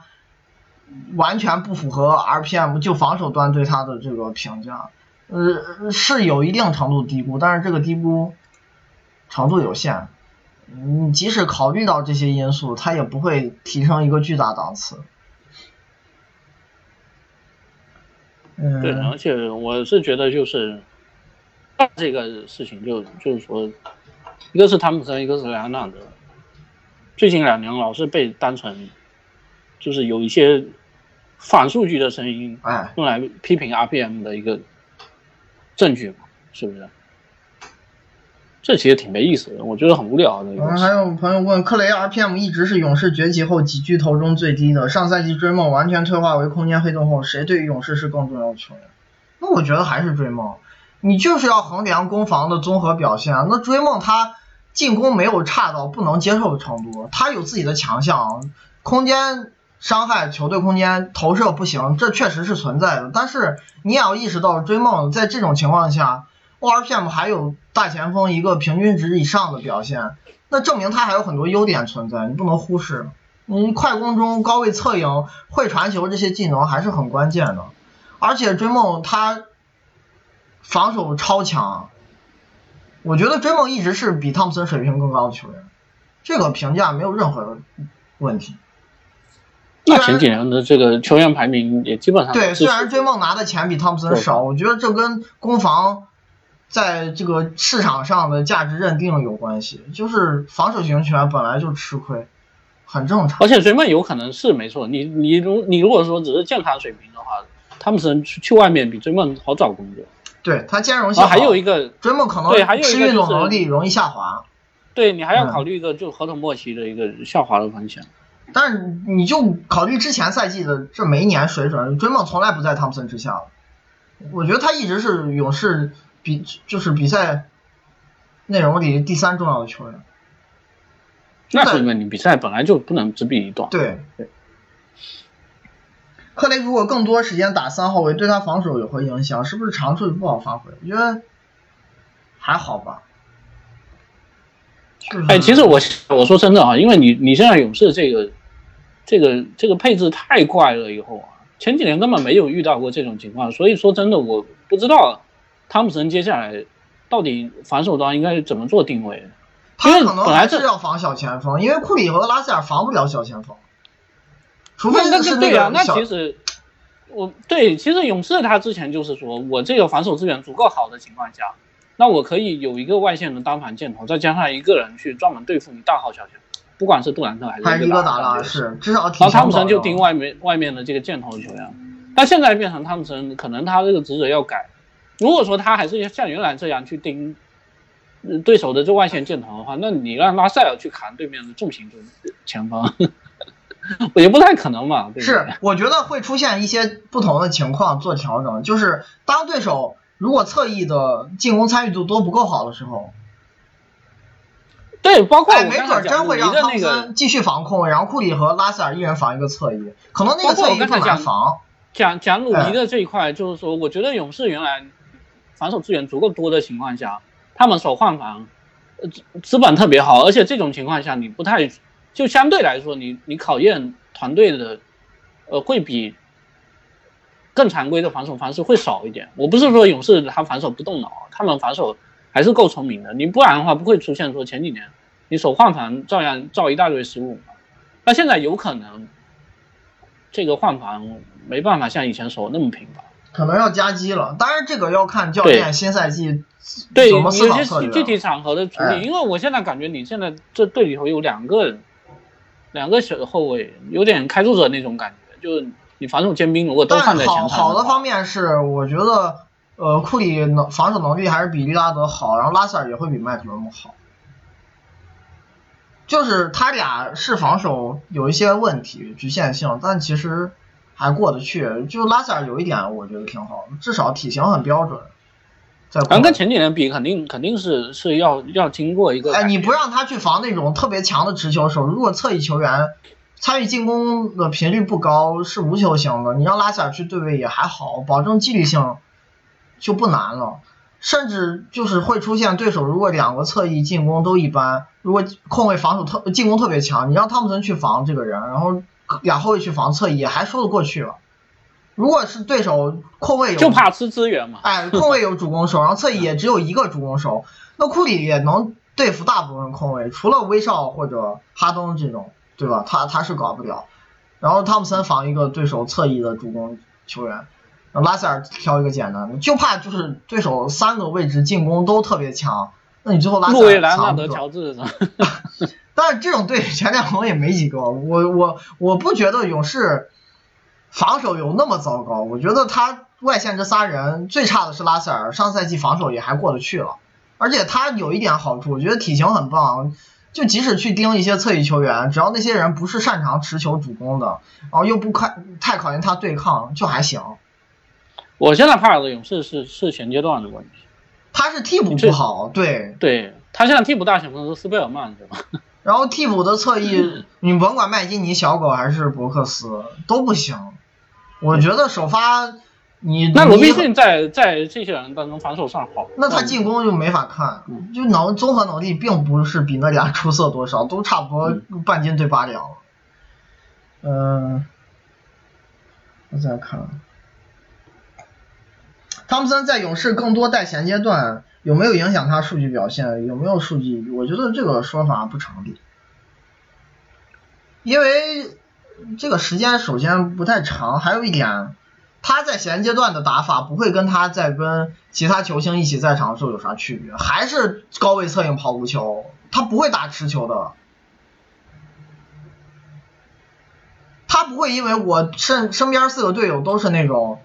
完全不符合 RPM 就防守端对他的这个评价，呃，是有一定程度低估，但是这个低估程度有限。嗯，即使考虑到这些因素，他也不会提升一个巨大档次。嗯，对，而且我是觉得就是这个事情就就是说，一个是汤普森，一个是莱昂纳德，最近两年老是被当成就是有一些反数据的声音哎，用来批评 RPM 的一个证据嘛，是不是？这其实挺没意思的，我觉得很无聊的嗯，还有朋友问，克雷 RPM 一直是勇士崛起后几巨头中最低的，上赛季追梦完全退化为空间黑洞后，谁对于勇士是更重要的球员？那我觉得还是追梦，你就是要衡量攻防的综合表现啊。那追梦他进攻没有差到不能接受的程度，他有自己的强项，空间伤害球队空间投射不行，这确实是存在的。但是你也要意识到，追梦在这种情况下，ORPM 还有大前锋一个平均值以上的表现，那证明他还有很多优点存在，你不能忽视。你快攻中高位策应、会传球这些技能还是很关键的，而且追梦他防守超强，我觉得追梦一直是比汤普森水平更高的球员，这个评价没有任何问题。那前几年的这个球员排名也基本上对，虽然追梦拿的钱比汤普森少，我觉得这跟攻防在这个市场上的价值认定有关系。就是防守型球员本来就吃亏，很正常。而且追梦有可能是没错，你你如你如果说只是健康水平的话，汤普森去去外面比追梦好找工作。对他兼容性好。还有一个追梦可能对，还有一个运动能力容易下滑。对你还要考虑一个就合同末期的一个下滑的风险。但是你就考虑之前赛季的这每一年水准，追梦从来不在汤普森之下。我觉得他一直是勇士比就是比赛内容里第三重要的球员。那是因为你比赛本来就不能只比一段。对对。克雷如果更多时间打三号位，对他防守有何影响，是不是长处不好发挥？我觉得还好吧。哎，其实我我说真的啊，因为你你现在勇士这个。这个这个配置太怪了，以后啊，前几年根本没有遇到过这种情况，所以说真的我不知道汤普森接下来到底防守端应该怎么做定位。他可能还是要防小前锋，因为库里和拉塞尔防不了小前锋，除非是那个那其实我对，其实勇士他之前就是说我这个防守资源足够好的情况下，那我可以有一个外线的单防箭头，再加上一个人去专门对付你大号小前锋。不管是杜兰特还是伊戈达拉，是至少。然后汤普森就盯外面外面的这个箭头球员，但现在变成汤普森，可能他这个职责要改。如果说他还是像原来这样去盯对手的这外线箭头的话，那你让拉塞尔去扛对面的重型中前锋，也不太可能嘛。对是，我觉得会出现一些不同的情况做调整，就是当对手如果侧翼的进攻参与度都不够好的时候。对，包括没准真会让汤普森继续防控，然后库里和拉塞尔一人防一个侧翼，可能那个侧翼不难防。讲讲鲁尼的这一块，就是说，我觉得勇士原来防守资源足够多的情况下，他们守换防，呃，资本特别好，而且这种情况下，你不太就相对来说，你你考验团队的，呃，会比更常规的防守方式会少一点。我不是说勇士他防守不动脑，他们防守。还是够聪明的，你不然的话不会出现说前几年你手换防照样造一大堆失误。那现在有可能这个换防没办法像以前守那么频繁，可能要加机了。当然这个要看教练新赛季对怎么思考策略。具体场合的处理，因为我现在感觉你现在这队里头有两个两个小后卫，有点开拓者那种感觉，就是你防守尖兵如果都放在前场。好的方面是我觉得。呃，库里能防守能力还是比利拉德好，然后拉塞尔也会比麦克伦姆好，就是他俩是防守有一些问题局限性，但其实还过得去。就拉塞尔有一点我觉得挺好，至少体型很标准。反正跟前几年比，肯定肯定是是要要经过一个。哎，你不让他去防那种特别强的持球手，如果侧翼球员参与进攻的频率不高，是无球型的，你让拉塞尔去对位也还好，保证纪律性。就不难了，甚至就是会出现对手如果两个侧翼进攻都一般，如果控卫防守特进攻特别强，你让汤普森去防这个人，然后俩后卫去防侧翼还说得过去了。如果是对手控卫有就怕吃资源嘛，哎，控卫有主攻手，然后侧翼也只有一个主攻手，那库里也能对付大部分控卫，除了威少或者哈登这种，对吧？他他是搞不了。然后汤普森防一个对手侧翼的主攻球员。拉塞尔挑一个简单的，就怕就是对手三个位置进攻都特别强，那你最后拉塞尔藏不住。但是这种队全联盟也没几个，我我我不觉得勇士防守有那么糟糕，我觉得他外线这仨人最差的是拉塞尔，上赛季防守也还过得去了，而且他有一点好处，我觉得体型很棒，就即使去盯一些侧翼球员，只要那些人不是擅长持球主攻的，然后又不快太考验他对抗，就还行。我现在怕的勇士是是前阶段的问题，他是替补不好，对对，他现在替补大前锋是斯贝尔曼，是吧？然后替补的侧翼，你甭管麦基尼、小狗还是伯克斯都不行。我觉得首发你那罗宾逊在在这些人当中防守算好，那他进攻就没法看，就能综合能力并不是比那俩出色多少，都差不多半斤对八两。嗯，我再看。汤普森在勇士更多带前阶段有没有影响他数据表现？有没有数据？我觉得这个说法不成立，因为这个时间首先不太长，还有一点，他在衔接段的打法不会跟他在跟其他球星一起在场的时候有啥区别，还是高位策应跑无球，他不会打持球的。他不会因为我身身边四个队友都是那种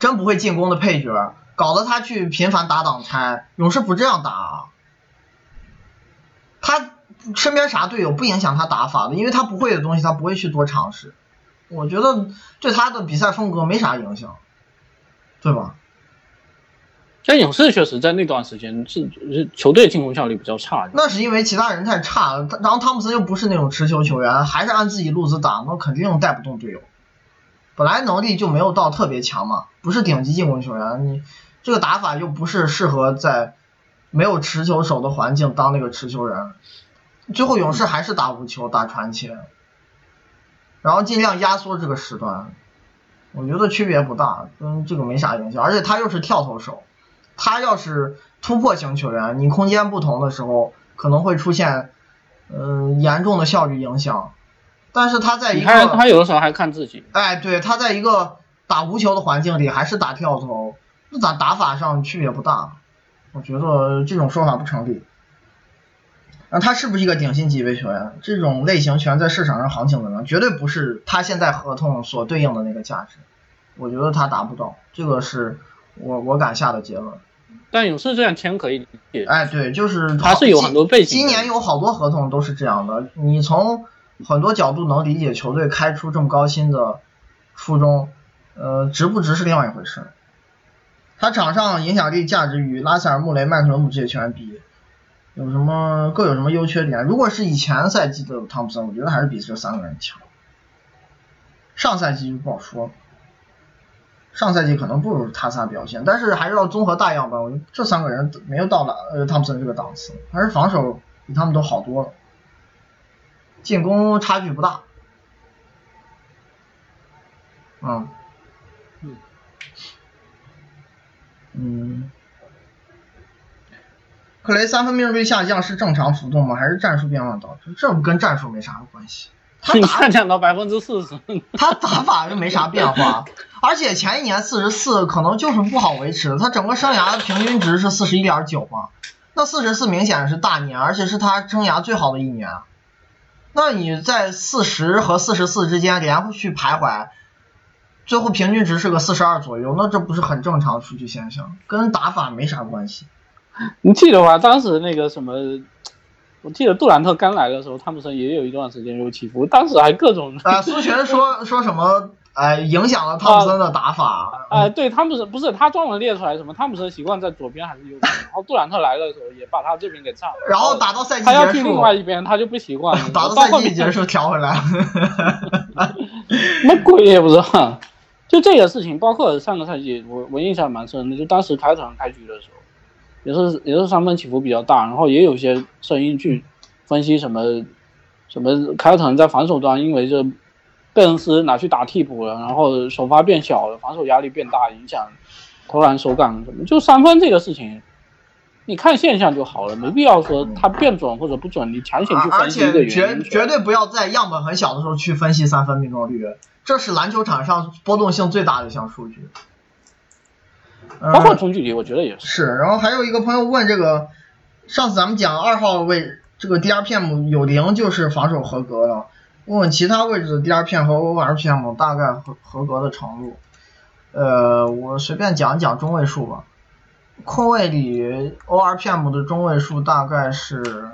真不会进攻的配角，搞得他去频繁打挡拆。勇士不这样打，啊他身边啥队友不影响他打法的，因为他不会的东西他不会去多尝试。我觉得对他的比赛风格没啥影响，对吧？像勇士确实在那段时间是是球队进攻效率比较差，那是因为其他人太差了，然后汤普森又不是那种持球球员，还是按自己路子打，那肯定带不动队友。本来能力就没有到特别强嘛，不是顶级进攻球员，你这个打法又不是适合在没有持球手的环境当那个持球人。最后勇士还是打无球打传切，然后尽量压缩这个时段，我觉得区别不大，跟这个没啥影响，而且他又是跳投手。他要是突破型球员，你空间不同的时候可能会出现，嗯，严重的效率影响。但是他在一个他有的时候还看自己，哎，对他在一个打无球的环境里还是打跳投，那咋打法上区别不大？我觉得这种说法不成立。那他是不是一个顶薪级别球员？这种类型全在市场上行情的呢？绝对不是他现在合同所对应的那个价值。我觉得他达不到，这个是我我敢下的结论。但勇士这样签可以理解，哎，对，就是他是有很多背景。今年有好多合同都是这样的，你从很多角度能理解球队开出这么高薪的初衷，呃，值不值是另外一回事。他场上影响力价值与拉塞尔、穆雷、麦克伦姆这些球员比，有什么各有什么优缺点？如果是以前赛季的汤普森，我觉得还是比这三个人强。上赛季就不好说。上赛季可能不如他仨表现，但是还是要综合大样本。我觉得这三个人没有到达呃汤普森这个档次，还是防守比他们都好多了，进攻差距不大。嗯，嗯，嗯，克雷三分命中率下降是正常浮动吗？还是战术变化导致？这不跟战术没啥关系。他下降到百分之四十，他打法又没啥变化，而且前一年四十四可能就是不好维持，他整个生涯的平均值是四十一点九嘛，那四十四明显是大年，而且是他生涯最好的一年，那你在四十和四十四之间连续徘徊，最后平均值是个四十二左右，那这不是很正常数据现象，跟打法没啥关系。你记得吧？当时那个什么？我记得杜兰特刚来的时候，汤普森也有一段时间有起伏，当时还各种啊，苏群说说什么，哎，影响了汤普森的打法。哎，对，汤普森不是他专门列出来什么，汤普森习惯在左边还是右边，然后杜兰特来的时候也把他这边给占了。然后打到赛季结束，他要去另外一边，他就不习惯。打到赛季结束调回来。什么鬼也不知道。就这个事情，包括上个赛季，我我印象蛮深的，就当时开场开局的时候。也是也是三分起伏比较大，然后也有一些声音去分析什么什么凯尔特人在防守端，因为这贝恩斯拿去打替补了，然后首发变小了，防守压力变大，影响投篮手感什么。就三分这个事情，你看现象就好了，没必要说它变准或者不准，你强行去分析一个原因。而且绝绝对不要在样本很小的时候去分析三分命中率，这是篮球场上波动性最大的一项数据。包括中距离，我觉得也是。是，然后还有一个朋友问这个，上次咱们讲二号位这个 DRPM 有零就是防守合格了，问问其他位置的 DRPM 和 ORPM 大概合合格的程度。呃，我随便讲一讲中位数吧。空位里 ORPM 的中位数大概是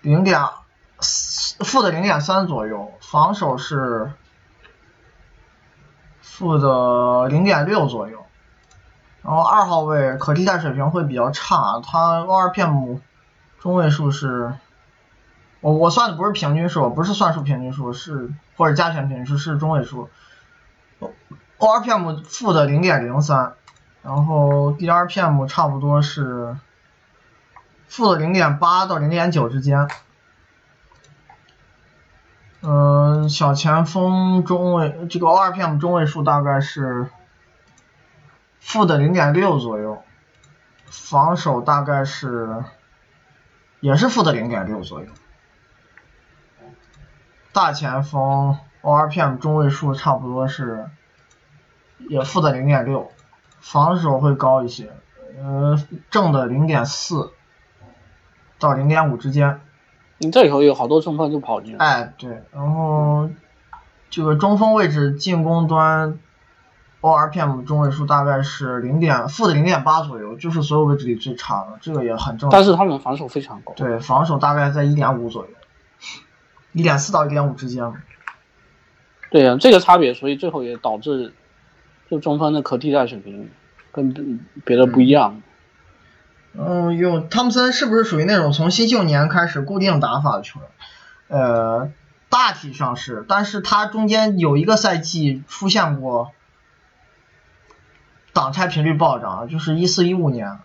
零点负的零点三左右，防守是负的零点六左右。然后二号位可替代水平会比较差，他 ORPM 中位数是，我我算的不是平均数，不是算术平均数，是或者加权平均数，是中位数。ORPM 负的零点零三，然后 DRPM 差不多是负的零点八到零点九之间。嗯，小前锋中位这个 ORPM 中位数大概是。负的零点六左右，防守大概是，也是负的零点六左右。大前锋 ORPM 中位数差不多是也负的零点六，防守会高一些，呃，正的零点四到零点五之间。你这里头有好多中锋就跑进来。哎，对，然后这个中锋位置进攻端 ORPM 中位数大概是零点负的零点八左右，就是所有位置里最差的，这个也很正常。但是他们防守非常高。对，防守大概在一点五左右，一点四到一点五之间。对呀、这个差别，所以最后也导致就中锋的可替代水平跟别的不一样。嗯，有汤普森是不是属于那种从新秀年开始固定打法的球员？呃，大体上是，但是他中间有一个赛季出现过挡拆频率暴涨，就是一四一五年，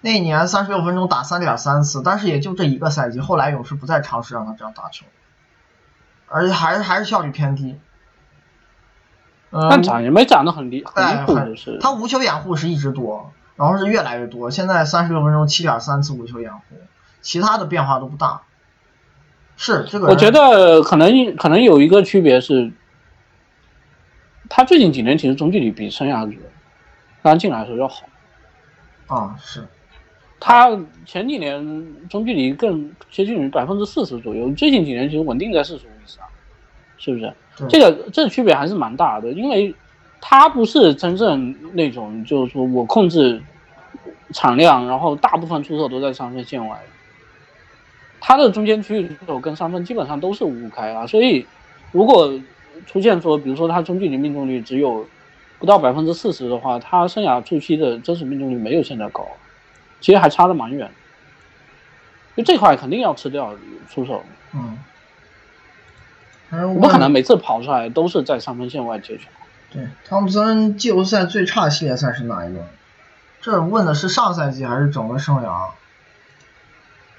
那一年三十六分钟打三点三次，但是也就这一个赛季，后来勇士不再尝试让他这样打球，而且还是还是效率偏低。嗯、但涨也没涨得很离很哎，离谱，是他无球掩护是一直多，然后是越来越多，现在三十六分钟七点三次无球掩护，其他的变化都不大。是这个，我觉得可能可能有一个区别是，他最近几年其实中距离比生涯刚进来的时候要好。啊是，他前几年中距离更接近于百分之四十左右，最近几年其实稳定在四十五以上，是不是？对这个这个区别还是蛮大的，因为他不是真正那种就是说我控制产量，然后大部分出手都在三分线外，他的中间区域出手跟三分基本上都是五五开啊，所以如果出现说，比如说他中距离命中率只有不到百分之四十的话，他生涯初期的真实命中率没有现在高，其实还差的蛮远。就这块肯定要吃掉出手，嗯。我不可能每次跑出来都是在三分线外接球。对，汤普森季后赛最差系列赛是哪一轮？这问的是上赛季还是整个生涯？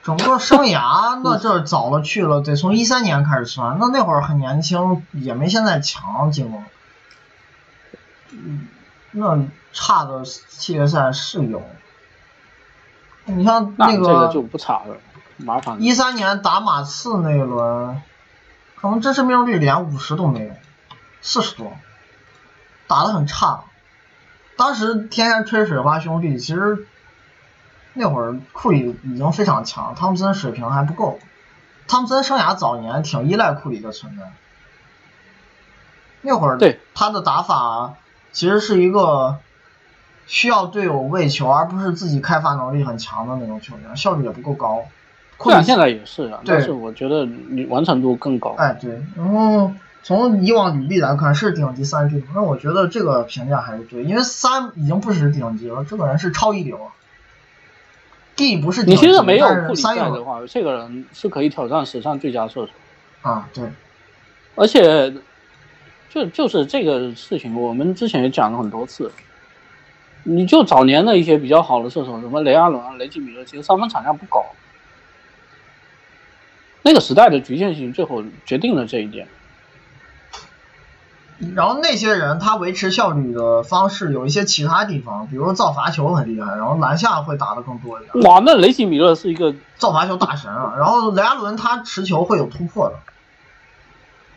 整个生涯 那这早了去了，得从一三年开始算。那那会儿很年轻，也没现在强进攻。嗯，那差的系列赛是有。你像那个就不差了，麻烦。一三年打马刺那一轮，可能真实命中率连五十都没有，四十多，打得很差。当时天天吹水花兄弟，其实那会儿库里已经非常强，汤普森水平还不够。汤普森生涯早年挺依赖库里的存在，那会儿对他的打法其实是一个需要队友喂球，而不是自己开发能力很强的那种球员，效率也不够高。库里现在也是啊，对但是我觉得你完成度更高。哎，对，然后从以往履历来看是顶级三 D，那我觉得这个评价还是对，因为三已经不是顶级了，这个人是超一流啊。D 不是顶级，你其实没有库里在的话，这个人是可以挑战史上最佳射手。啊，对，而且，就就是这个事情，我们之前也讲了很多次。你就早年的一些比较好的射手，什么雷阿伦啊、雷吉米勒，其实三分产量不高。那个时代的局限性，最后决定了这一点。然后那些人他维持效率的方式有一些其他地方，比如说造罚球很厉害，然后篮下会打得更多一点，哇，那雷吉米勒是一个造罚球大神啊。然后雷阿伦他持球会有突破的，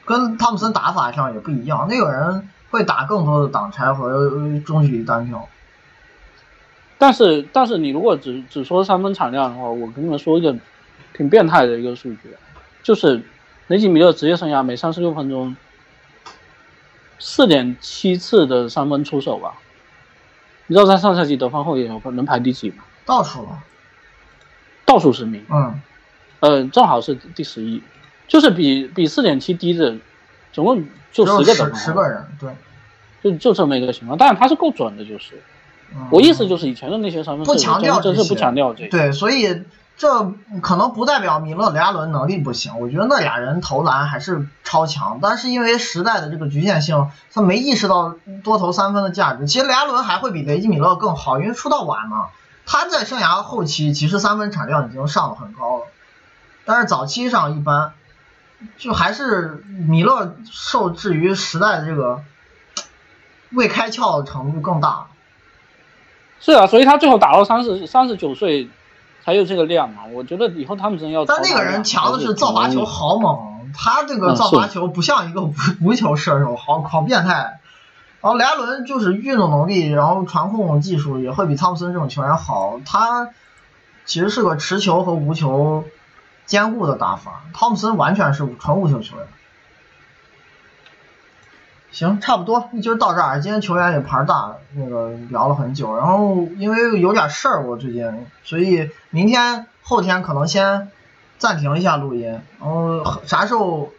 跟汤普森打法上也不一样，那个人会打更多的挡拆和呃中距离单挑。但是，但是你如果只只说三分产量的话，我跟你们说一个挺变态的一个数据，就是雷吉米勒职业生涯每三十六分钟四点七次的三分出手吧？你知道在上赛季得分后也有能排第几吗？倒数了，倒数十名，嗯，呃，正好是第十一，就是比比四点七低的，总共就十个得分后十十个人，对。就就这么一个情况，但是他是够准的，就是嗯我意思就是以前的那些三分不强调这些是不强调这个。对，所以这可能不代表米勒、雷阿伦能力不行，我觉得那俩人投篮还是超强，但是因为时代的这个局限性，他没意识到多投三分的价值。其实雷阿伦还会比雷吉米勒更好，因为出道晚嘛，他在生涯后期其实三分产量已经上了很高了，但是早期上一般，就还是米勒受制于时代的这个未开窍的程度更大。是啊，所以他最后打到三十三十九岁才有这个量嘛。我觉得以后他们真要。但那个人强的是造罚球好猛，他这个造罚球不像一个无 无球射手，好好变态。然后莱伦就是运动能力，然后传控技术也会比汤普森这种球员好。他其实是个持球和无球兼顾的打法，汤普森完全是纯无球球员。行，差不多，今儿到这儿。今天球员也牌大，那个聊了很久。然后因为有点事儿，我最近，所以明天、后天可能先暂停一下录音。然后啥时候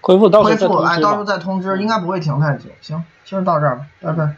恢复？恢复，哎，到时候再通知，应该不会停太久。行，今儿到这儿吧，拜拜。